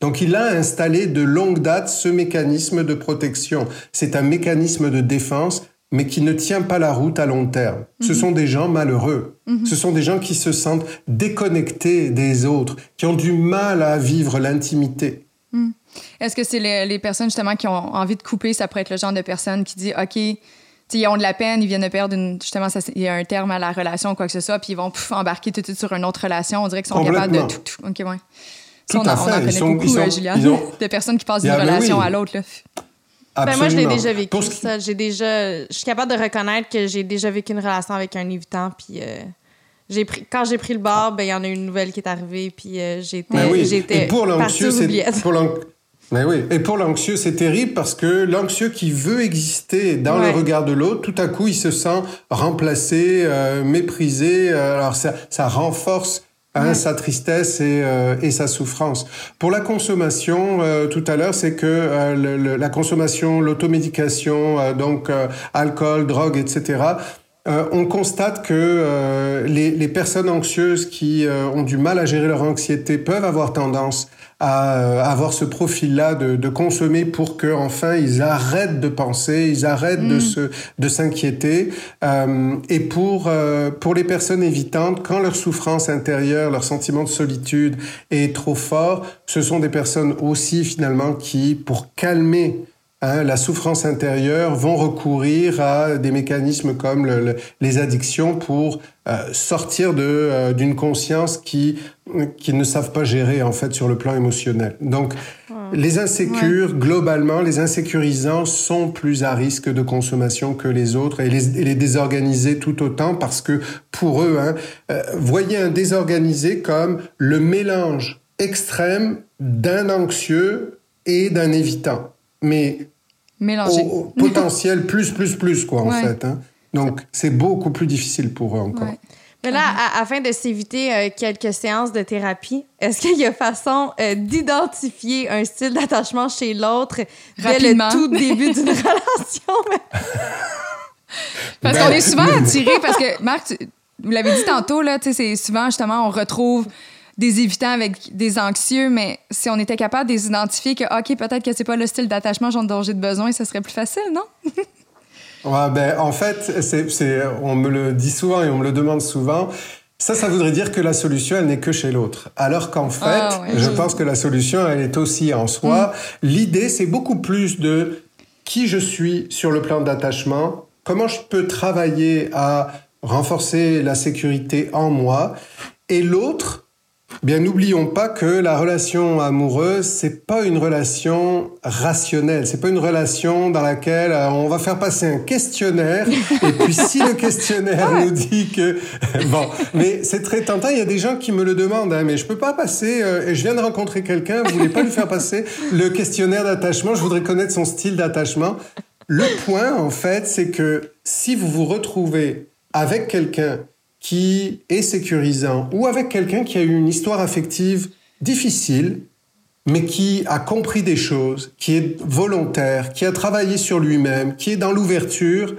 Donc il a installé de longue date ce mécanisme de protection. C'est un mécanisme de défense, mais qui ne tient pas la route à long terme. Ce mhm. sont des gens malheureux. Mhm. Ce sont des gens qui se sentent déconnectés des autres, qui ont du mal à vivre l'intimité. Mhm. Est-ce que c'est les, les, personnes justement qui ont envie de couper, ça pourrait être le genre de personne qui dit, OK, ils ont de la peine, ils viennent de perdre une, justement, ça, il y a un terme à la relation ou quoi que ce soit, puis ils vont embarquer tout de suite sur une autre relation. On dirait qu'ils sont capables de tout. tout. OK, ouais. Tout on, à on fait. en Ils connaît sont- beaucoup, ils sont- euh, ils ont- de personnes qui passent d'une ben relation oui. à l'autre. là. Ben, moi, je l'ai déjà vécu, Pour ce qui- ça. J'ai déjà... Je suis capable de reconnaître que j'ai déjà vécu une relation avec un évitant, puis... euh, j'ai pris, quand j'ai pris le bar, ben il y en a une nouvelle qui est arrivée, puis euh, j'étais, Mais oui. j'étais Et pour l'anxieux, c'est oubliettes. pour l'an- Mais oui. Et pour l'anxieux, c'est terrible parce que l'anxieux qui veut exister dans Ouais. le regard de l'autre, tout à coup, il se sent remplacé, euh, méprisé. Alors ça, ça renforce hein, sa tristesse et, euh, et sa souffrance. Pour la consommation, euh, tout à l'heure, c'est que euh, le- le- la consommation, l'automédication, euh, donc euh, alcool, drogue, etc. Euh, on constate que euh, les, les personnes anxieuses qui euh, ont du mal à gérer leur anxiété peuvent avoir tendance à euh, avoir ce profil-là de, de consommer pour que enfin ils arrêtent de penser, ils arrêtent de se de s'inquiéter. Euh, et pour euh, pour les personnes évitantes, quand leur souffrance intérieure, leur sentiment de solitude est trop fort, ce sont des personnes aussi finalement qui, pour calmer hein, la souffrance intérieure vont recourir à des mécanismes comme le- le- les addictions pour euh, sortir de euh, d'une conscience qui qui ne savent pas gérer en fait sur le plan émotionnel. Donc les insécures globalement les insécurisants sont plus à risque de consommation que les autres et les, et les désorganisés tout autant parce que pour eux hein, euh, voyez un désorganisé comme le mélange extrême d'un anxieux et d'un évitant. Mais Mélangé. au, au potentiel plus, plus, plus, quoi, en fait. hein. Donc, c'est beaucoup plus difficile pour eux encore. Ouais. Mais là, à- afin de s'éviter euh, quelques séances de thérapie, est-ce qu'il y a façon euh, d'identifier un style d'attachement chez l'autre dès le tout début d'une relation? Parce Ben, qu'on est souvent attiré, parce que, Marc, tu- vous l'avez dit tantôt, là, c'est souvent, justement, on retrouve des évitants avec des anxieux, mais si on était capable de les identifier que, OK, peut-être que c'est pas le style d'attachement dont j'ai de besoin, ça serait plus facile, non? Ouais, ben, en fait, c'est, on me le dit souvent et on me le demande souvent. Ça, ça voudrait dire que la solution, elle n'est que chez l'autre. Alors qu'en fait, Ah, ouais. je pense que la solution, elle est aussi en soi. L'idée, c'est beaucoup plus de qui je suis sur le plan d'attachement, comment je peux travailler à renforcer la sécurité en moi, et l'autre, Bien, n'oublions pas que la relation amoureuse, c'est pas une relation rationnelle. C'est pas une relation dans laquelle euh, on va faire passer un questionnaire. et puis, si le questionnaire nous dit que, bon, mais c'est très tentant. Il y a des gens qui me le demandent, hein, mais je peux pas passer, euh, et je viens de rencontrer quelqu'un, vous voulez pas lui faire passer le questionnaire d'attachement? Je voudrais connaître son style d'attachement. Le point, en fait, c'est que si vous vous retrouvez avec quelqu'un qui est sécurisant ou avec quelqu'un qui a eu une histoire affective difficile, mais qui a compris des choses, qui est volontaire, qui a travaillé sur lui-même, qui est dans l'ouverture,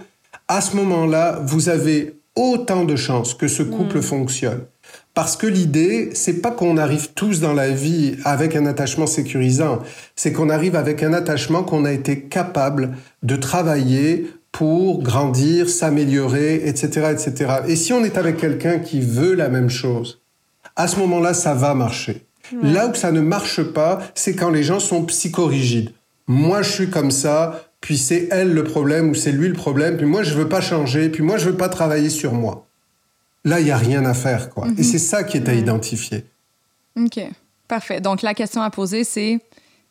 à ce moment-là, vous avez autant de chances que ce couple fonctionne. Parce que l'idée, c'est pas qu'on arrive tous dans la vie avec un attachement sécurisant, c'est qu'on arrive avec un attachement qu'on a été capable de travailler pour grandir, s'améliorer, etc., etc. Et si on est avec quelqu'un qui veut la même chose, à ce moment-là, ça va marcher. Là où ça ne marche pas, c'est quand les gens sont psychorigides. Moi, je suis comme ça, puis c'est elle le problème ou c'est lui le problème, puis moi, je veux pas changer, puis moi, je veux pas travailler sur moi. Là, il y a rien à faire, quoi. Et c'est ça qui est à identifier. OK. Parfait. Donc, la question à poser, c'est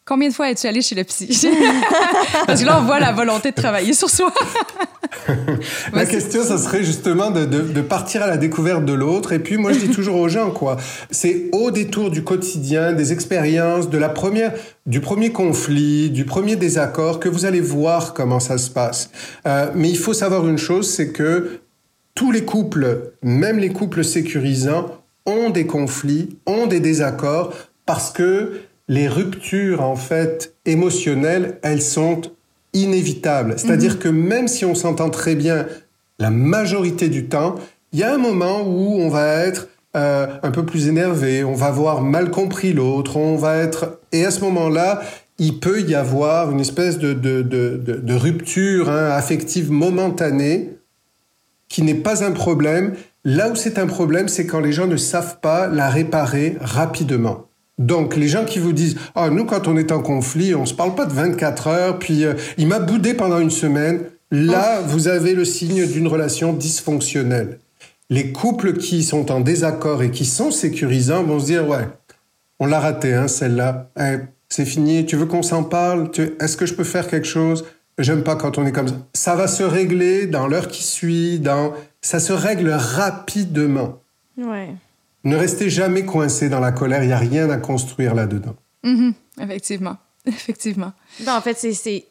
combien de fois es-tu allé chez le psy? Parce que là, on voit la volonté de travailler sur soi. La question, ça serait justement de partir à la découverte de l'autre. Et puis, moi, je dis toujours aux gens, quoi, c'est au détour du quotidien, des expériences, de la première, du premier conflit, du premier désaccord, que vous allez voir comment ça se passe. Euh, mais il faut savoir une chose, c'est que tous les couples, même les couples sécurisants, ont des conflits, ont des désaccords, parce que les ruptures, en fait, émotionnelles, elles sont inévitables. C'est-à-dire que même si on s'entend très bien la majorité du temps, il y a un moment où on va être euh, un peu plus énervé, on va avoir mal compris l'autre, on va être... Et à ce moment-là, il peut y avoir une espèce de, de, de, de, de rupture hein, affective momentanée qui n'est pas un problème. Là où c'est un problème, c'est quand les gens ne savent pas la réparer rapidement. Donc, les gens qui vous disent Ah, nous, quand on est en conflit, on se parle pas de 24 heures, puis euh, il m'a boudé pendant une semaine. Là, vous avez le signe d'une relation dysfonctionnelle. Les couples qui sont en désaccord et qui sont sécurisants vont se dire, ouais, on l'a raté, hein, celle-là. Eh, c'est fini. Tu veux qu'on s'en parle? Est-ce que je peux faire quelque chose? J'aime pas quand on est comme ça. Ça va se régler dans l'heure qui suit. Dans ça se règle rapidement. Ouais. Ne restez jamais coincé dans la colère. Il y a rien à construire là-dedans. Mhm. Effectivement. Effectivement. Ben, en fait, c'est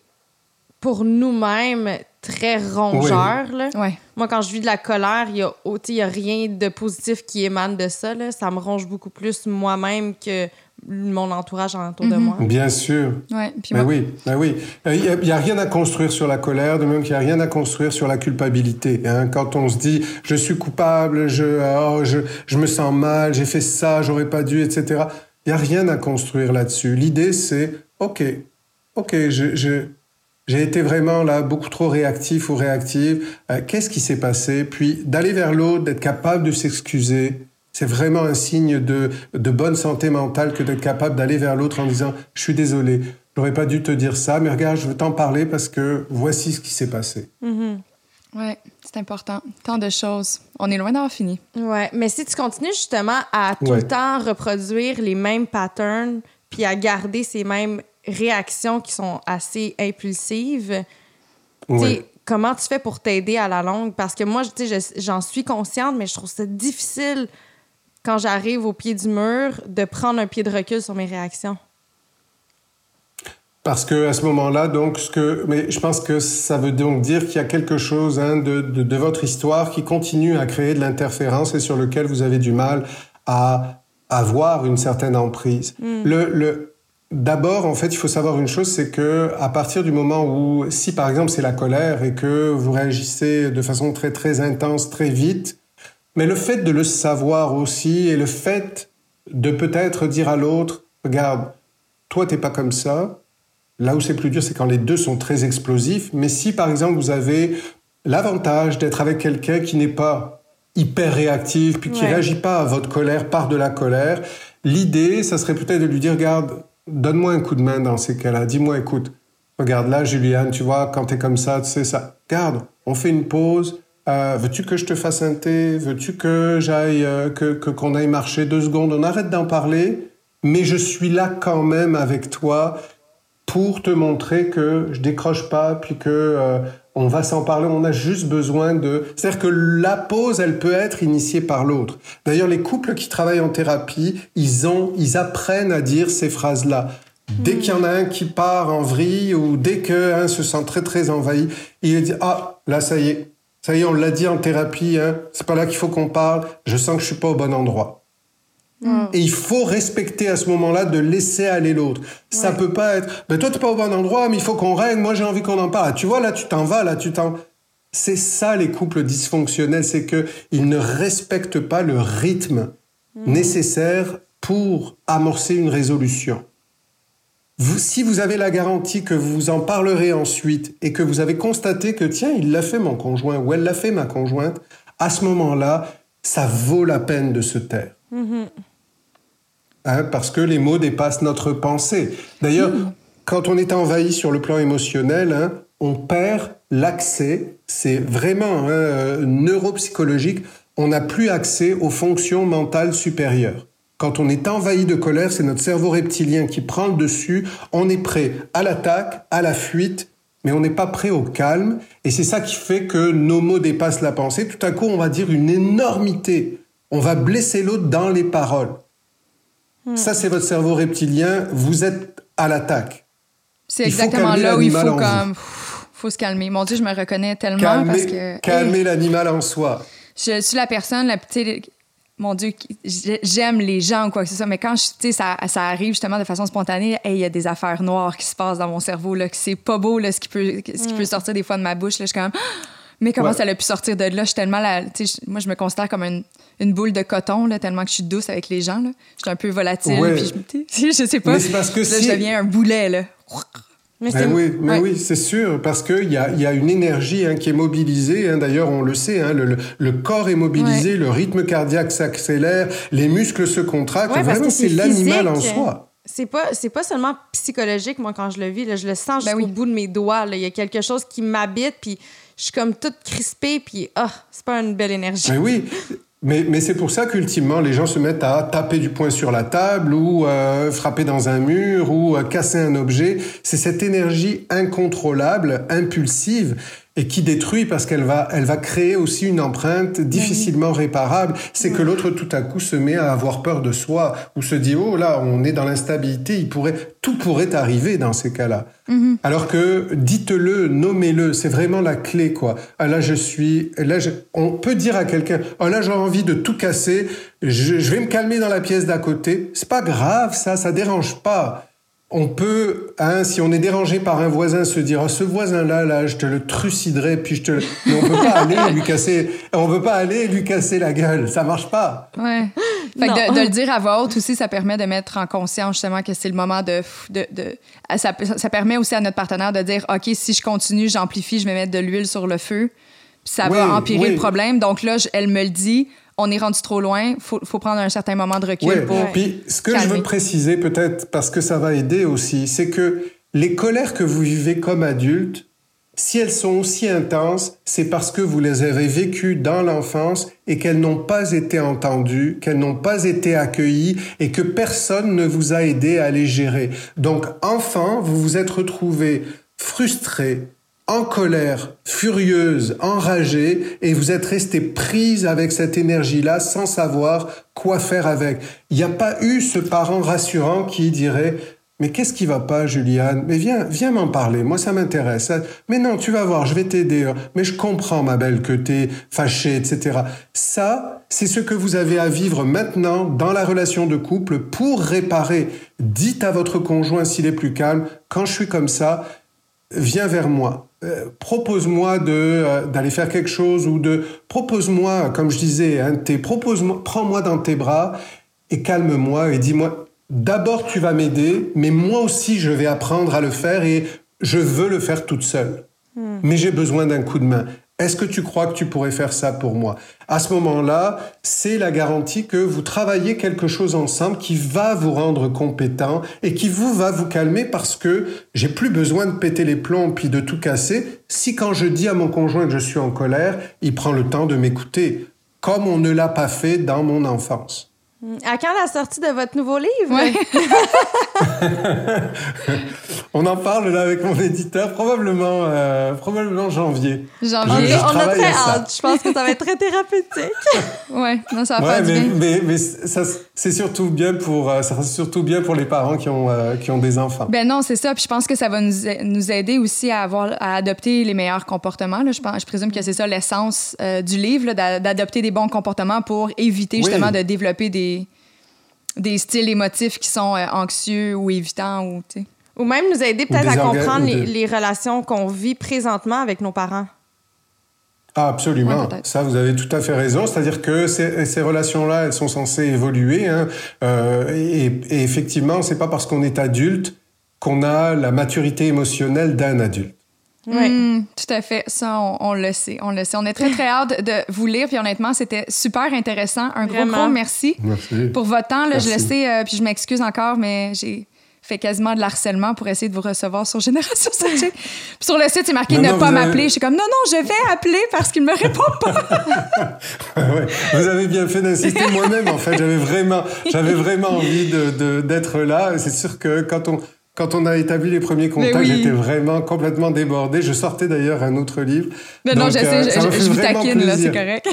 pour nous-mêmes très rongeur. Là. Ouais. Moi, quand je vis de la colère, il n'y a, a rien de positif qui émane de ça. Là. Ça me ronge beaucoup plus moi-même que mon entourage autour de Mhm. moi. Bien sûr. Ouais. Puis Ben moi- oui, ben oui. Il n'y a, rien à construire sur la colère, de même qu'il n'y a rien à construire sur la culpabilité. hein. Quand on se dit je suis coupable, je, oh, je, je me sens mal, j'ai fait ça, j'aurais pas dû, etc. Il n'y a rien à construire là-dessus. L'idée, c'est ok, ok, je, je- j'ai été vraiment là beaucoup trop réactif ou réactive. Euh, Qu'est-ce qui s'est passé? Puis d'aller vers l'autre, d'être capable de s'excuser. C'est vraiment un signe de, de bonne santé mentale que d'être capable d'aller vers l'autre en disant Je suis désolé, j'aurais pas dû te dire ça, mais regarde, je veux t'en parler parce que voici ce qui s'est passé. Ouais, c'est important. Tant de choses. On est loin d'avoir fini. Ouais, mais si tu continues justement à tout Ouais. le temps reproduire les mêmes patterns, puis à garder ces mêmes réactions qui sont assez impulsives, Ouais. comment tu fais pour t'aider à la longue? Parce que moi, tu sais, je- j'en suis consciente, mais je trouve ça difficile quand j'arrive au pied du mur de prendre un pied de recul sur mes réactions. Parce que à ce moment-là, donc, ce que, mais je pense que ça veut donc dire qu'il y a quelque chose hein, de, de, de votre histoire qui continue à créer de l'interférence et sur lequel vous avez du mal à avoir une certaine emprise. Le, le, d'abord, en fait, il faut savoir une chose, c'est que à partir du moment où, si par exemple c'est la colère et que vous réagissez de façon très très intense, très vite, mais le fait de le savoir aussi et le fait de peut-être dire à l'autre, regarde, toi t'es pas comme ça. Là où c'est plus dur, c'est quand les deux sont très explosifs. Mais si par exemple vous avez l'avantage d'être avec quelqu'un qui n'est pas hyper réactif, puis qui Ouais. réagit pas à votre colère par de la colère, l'idée, ça serait peut-être de lui dire, regarde, donne-moi un coup de main dans ces cas-là. Dis-moi, écoute, regarde là, Juliane, tu vois, quand t'es comme ça, tu sais ça. Garde, on fait une pause. Euh, veux-tu que je te fasse un thé? Veux-tu que j'aille, euh, que qu'on aille marcher deux secondes? On arrête d'en parler, mais je suis là quand même avec toi pour te montrer que je décroche pas, puis que euh, on va s'en parler. On a juste besoin de. C'est-à-dire que la pause, elle peut être initiée par l'autre. D'ailleurs, les couples qui travaillent en thérapie, ils ont, ils apprennent à dire ces phrases-là. Dès qu'il y en a un qui part en vrille ou dès qu'un se sent très très envahi, il dit ah là ça y est, ça y est, on l'a dit en thérapie, hein, c'est pas là qu'il faut qu'on parle. Je sens que je suis pas au bon endroit. Et il faut respecter à ce moment-là de laisser aller l'autre. Ça peut pas être, ben toi t'es pas au bon endroit, mais il faut qu'on règle. Moi j'ai envie qu'on en parle. Ah, Tu vois là tu t'en vas, là tu t'en. C'est ça les couples dysfonctionnels, c'est que ils ne respectent pas le rythme nécessaire pour amorcer une résolution. Vous, si vous avez la garantie que vous en parlerez ensuite et que vous avez constaté que tiens il l'a fait mon conjoint ou elle l'a fait ma conjointe, à ce moment-là ça vaut la peine de se taire. Hein, parce que les mots dépassent notre pensée. D'ailleurs, quand on est envahi sur le plan émotionnel, hein, on perd l'accès, c'est vraiment hein, euh, neuropsychologique, on n'a plus accès aux fonctions mentales supérieures. Quand on est envahi de colère, c'est notre cerveau reptilien qui prend le dessus, on est prêt à l'attaque, à la fuite, mais on n'est pas prêt au calme, et c'est ça qui fait que nos mots dépassent la pensée. Tout à coup, on va dire une énormité, on va blesser l'autre dans les paroles. Ça, c'est votre cerveau reptilien. Vous êtes à l'attaque. C'est exactement là où il faut comme. faut se calmer. Mon Dieu, je me reconnais tellement Calmer, parce que. calmer l'animal en soi. je suis la personne, la petite. Mon Dieu, j'aime les gens ou quoi que ce soit, mais quand je- tu sais, ça, ça arrive justement de façon spontanée, hey, il y a des affaires noires qui se passent dans mon cerveau, là, que c'est pas beau, là, ce qui peut, ce qui peut sortir des fois de ma bouche. Là, je suis comme, mais comment Ouais. ça a pu sortir de là? Je suis tellement, la, moi, je me considère comme une, une boule de coton, là, tellement que je suis douce avec les gens. Là. Je suis un peu volatile, Ouais. puis je, je sais pas. Mais c'est parce que Là, si- je deviens un boulet, là. Mais oui, mais ouais. oui, c'est sûr, parce qu'il y a, il y a une énergie hein, qui est mobilisée. hein. D'ailleurs, on le sait, hein, le, le- le corps est mobilisé, le rythme cardiaque s'accélère, les muscles se contractent. Ouais, Vraiment, c'est l'animal en soi. c'est pas c'est pas seulement psychologique moi quand je le vis là, je le sens Ben jusqu'au oui. bout de mes doigts là. il y a quelque chose qui m'habite puis je suis comme toute crispée puis ah c'est pas une belle énergie Mais oui, mais, mais c'est pour ça qu'ultimement, les gens se mettent à taper du poing sur la table ou euh, frapper dans un mur ou euh, casser un objet. C'est cette énergie incontrôlable, impulsive et qui détruit parce qu'elle va, elle va créer aussi une empreinte difficilement réparable. C'est que l'autre tout à coup se met à avoir peur de soi ou se dit oh là on est dans l'instabilité, il pourrait tout pourrait arriver dans ces cas-là. Alors que dites-le, nommez-le, c'est vraiment la clé quoi. Ah là je suis, là je- on peut dire à quelqu'un oh là j'ai envie de tout casser, je, je vais me calmer dans la pièce d'à côté. C'est pas grave ça, ça dérange pas. On peut, hein, si on est dérangé par un voisin, se dire, oh, ce voisin-là, là, je te le truciderai, puis je te le... Mais on peut pas aller lui casser, on peut pas aller lui casser la gueule. Ça marche pas. Ouais. Fait Non. que de, de le dire à voix haute aussi, ça permet de mettre en conscience justement que c'est le moment de. de, de- ça, ça permet aussi à notre partenaire de dire OK, si je continue, j'amplifie, je vais mettre de l'huile sur le feu, puis ça va empirer oui. le problème. Donc là, je- elle me le dit, on est rendu trop loin, faut, faut prendre un certain moment de recul Ouais. pour. Puis ce que je veux préciser peut-être parce que ça va aider aussi, c'est que les colères que vous vivez comme adulte, si elles sont aussi intenses, c'est parce que vous les avez vécues dans l'enfance et qu'elles n'ont pas été entendues, qu'elles n'ont pas été accueillies et que personne ne vous a aidé à les gérer. Donc enfant, vous vous êtes retrouvé frustré, en colère, furieuse, enragée, et vous êtes resté prise avec cette énergie-là sans savoir quoi faire avec. Il n'y a pas eu ce parent rassurant qui dirait mais qu'est-ce qui va pas, Juliane? Mais viens, viens m'en parler. Moi, ça m'intéresse. Mais non, tu vas voir, je vais t'aider. Mais je comprends, ma belle, que t'es fâchée, etc. Ça, c'est ce que vous avez à vivre maintenant dans la relation de couple pour réparer. Dites à votre conjoint s'il est plus calme, quand je suis comme ça, viens vers moi. Euh, propose-moi de euh, d'aller faire quelque chose ou de propose-moi, comme je disais, hein, propose-moi, prends-moi dans tes bras et calme-moi et dis-moi. D'abord, tu vas m'aider, mais moi aussi, je vais apprendre à le faire et je veux le faire toute seule. Mais j'ai besoin d'un coup de main. Est-ce que tu crois que tu pourrais faire ça pour moi? À ce moment-là, c'est la garantie que vous travaillez quelque chose ensemble qui va vous rendre compétent et qui vous va vous calmer parce que j'ai plus besoin de péter les plombs puis de tout casser si quand je dis à mon conjoint que je suis en colère, il prend le temps de m'écouter, comme on ne l'a pas fait dans mon enfance. À quand la sortie de votre nouveau livre? Ouais. On en parle là avec mon éditeur probablement euh, probablement janvier. Janvier. Je on a travaille très hâte je pense que ça va être très thérapeutique Ouais, non, ça va Ouais, faire du mais, bien. mais, mais ça, c'est surtout bien pour, euh, ça, c'est surtout bien pour les parents qui ont, euh, qui ont des enfants. Ben non, c'est ça. Puis je pense que ça va nous, a- nous aider aussi à avoir à adopter les meilleurs comportements. Là. Je, pense, je présume que c'est ça l'essence euh, du livre, là, d'a- d'adopter des bons comportements pour éviter Oui. justement de développer des, des styles émotifs qui sont euh, anxieux ou évitants ou tu sais. ou même nous aider peut-être à comprendre les, relations qu'on vit présentement avec nos parents Ah, absolument. Ça, vous avez tout à fait raison. C'est-à-dire que ces, ces relations-là, elles sont censées évoluer. Hein, euh, et, et effectivement, c'est pas parce qu'on est adulte qu'on a la maturité émotionnelle d'un adulte. Ouais. Hmm, tout à fait. Ça, on, on le sait. On le sait. On est très, très hâte de vous lire. Puis honnêtement, c'était super intéressant. Un gros, Vraiment. gros merci Merci. pour votre temps. Là, je le sais, euh, puis je m'excuse encore, mais j'ai fait quasiment de l'harcèlement pour essayer de vous recevoir sur Génération. Puis sur le site, c'est marqué Non, ne non, pas avez- m'appeler. Je suis comme non, non, je vais appeler parce qu'il me répond pas. Ouais, vous avez bien fait d'insister. Moi-même, en fait, j'avais vraiment, j'avais vraiment envie de, de- d'être là. C'est sûr que quand on, quand on a établi les premiers contacts, oui. j'étais vraiment complètement débordé. Je sortais d'ailleurs un autre livre. Mais non, Donc, je sais, euh, m'a je- fait je vous vraiment taquine, là, c'est plaisir. correct.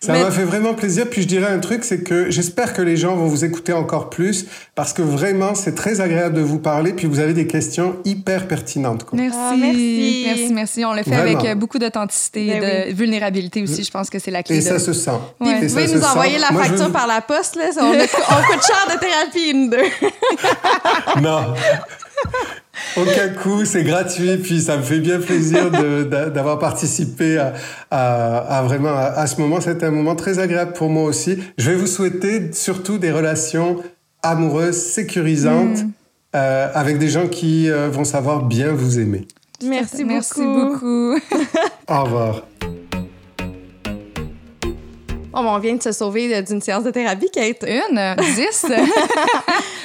Ça Mais- m'a fait vraiment plaisir. Puis je dirais un truc, c'est que j'espère que les gens vont vous écouter encore plus parce que vraiment, c'est très agréable de vous parler. Puis vous avez des questions hyper pertinentes. quoi. Merci. Ah, merci. Merci, merci. On le fait Vraiment. avec euh, beaucoup d'authenticité et Ben de vulnérabilité aussi. Je pense que c'est la clé. Et de- ça se sent. Vous pouvez nous se envoyer sent. la Moi, je facture veux- par la poste, là. On, a- on coûte cher de thérapie, une, deux. Non. Aucun coup, c'est gratuit, puis ça me fait bien plaisir d'avoir participé à, à- à vraiment à, à ce moment. C'était un moment très agréable pour moi aussi. Je vais vous souhaiter surtout des relations amoureuses, sécurisantes, euh, avec des gens qui euh, vont savoir bien vous aimer. Merci, Merci beaucoup. beaucoup. Au revoir. Oh, bon, on vient de se sauver d'une séance de thérapie, Kate. Une, dix.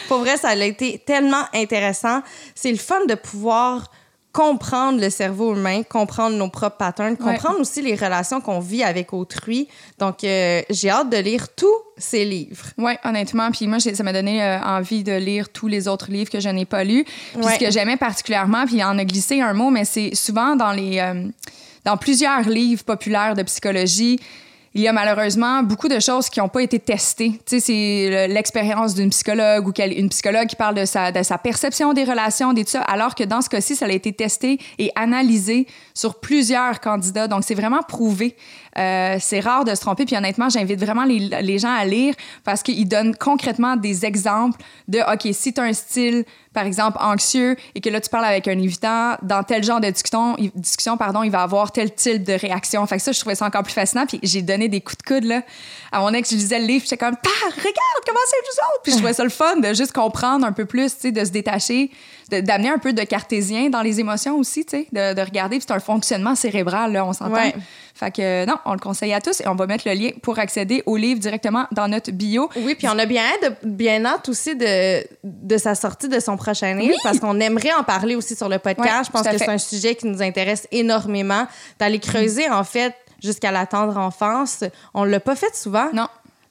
Pour vrai, ça a été tellement intéressant. C'est le fun de pouvoir comprendre le cerveau humain, comprendre nos propres patterns, comprendre aussi les relations qu'on vit avec autrui. Donc, euh, j'ai hâte de lire tous ces livres. Oui, honnêtement. Puis moi, ça m'a donné euh, envie de lire tous les autres livres que je n'ai pas lus. Puis ce que j'aimais particulièrement, puis il en a glissé un mot, mais c'est souvent dans les... Euh, dans plusieurs livres populaires de psychologie, il y a malheureusement beaucoup de choses qui n'ont pas été testées. Tu sais, c'est l'expérience d'une psychologue ou une psychologue qui parle de sa, perception des relations, des tout ça, alors que dans ce cas-ci, ça a été testé et analysé sur plusieurs candidats. Donc, c'est vraiment prouvé. Euh, c'est rare de se tromper. Puis honnêtement, j'invite vraiment les, les, gens à lire parce qu'ils donnent concrètement des exemples de, OK, si tu as un style, par exemple, anxieux et que là, tu parles avec un évitant, dans tel genre de discussion, discussion pardon, il va avoir tel type de réaction. Fait que ça, je trouvais ça encore plus fascinant. Puis j'ai donné des coups de coude là, à mon ex. Je lisais le livre, j'étais comme, regarde comment c'est vous autres? Puis je trouvais ça le fun de juste comprendre un peu plus, de se détacher d'amener un peu de cartésien dans les émotions aussi, tu sais, de, de, regarder. c'est un fonctionnement cérébral, là, on s'entend. Fait que non, on le conseille à tous et on va mettre le lien pour accéder au livre directement dans notre bio. Oui, puis on a bien de, bien hâte aussi de, de sa sortie de son prochain livre parce qu'on aimerait en parler aussi sur le podcast. Je pense que c'est un sujet qui nous intéresse énormément d'aller creuser en fait jusqu'à la tendre enfance. On l'a pas fait souvent. Non.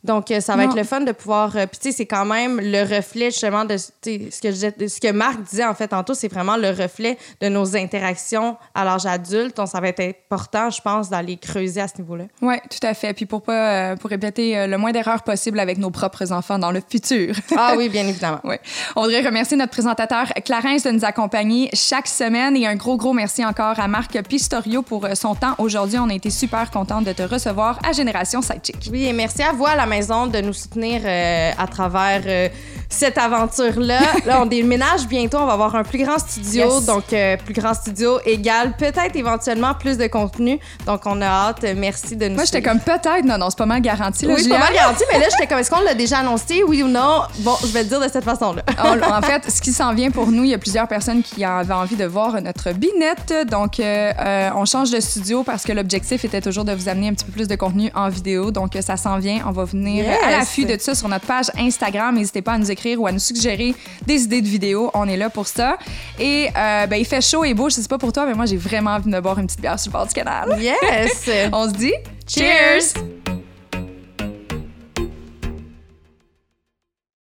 Donc, euh, ça va être le fun de pouvoir. Euh, puis, tu sais, c'est quand même le reflet justement de ce que, je, ce que Marc disait en fait tantôt, c'est vraiment le reflet de nos interactions à l'âge adulte. Donc, ça va être important, je pense, d'aller creuser à ce niveau-là. Oui, tout à fait. Puis, pour pas euh, pour répéter le moins d'erreurs possible avec nos propres enfants dans le futur. ah oui, bien évidemment. oui. On voudrait remercier notre présentateur Clarence de nous accompagner chaque semaine et un gros, gros merci encore à Marc Pistorio pour son temps aujourd'hui. On a été super contente de te recevoir à Génération Sidechick. Oui, et merci à vous à la de nous soutenir euh, à travers euh, cette aventure-là. Là, on déménage bientôt. On va avoir un plus grand studio. Donc, euh, plus grand studio égale peut-être éventuellement plus de contenu. Donc, on a hâte. Merci de nous Moi, j'étais comme peut-être. Non, non, c'est pas mal garanti. oui, c'est pas mal garanti. mais là, j'étais comme est-ce qu'on l'a déjà annoncé, oui ou non? Bon, je vais le dire de cette façon-là. en fait, ce qui s'en vient pour nous, il y a plusieurs personnes qui avaient envie de voir notre binette. Donc, on change de studio parce que l'objectif était toujours de vous amener un petit peu plus de contenu en vidéo. Donc, ça s'en vient. On va venir à l'affût de tout ça sur notre page Instagram. N'hésitez pas à nous écrire ou à nous suggérer des idées de vidéos. On est là pour ça. Et euh, ben, il fait chaud et beau. Je sais pas pour toi, mais moi, j'ai vraiment envie de me boire une petite bière sur le bord du canal. Yes! On se dit cheers!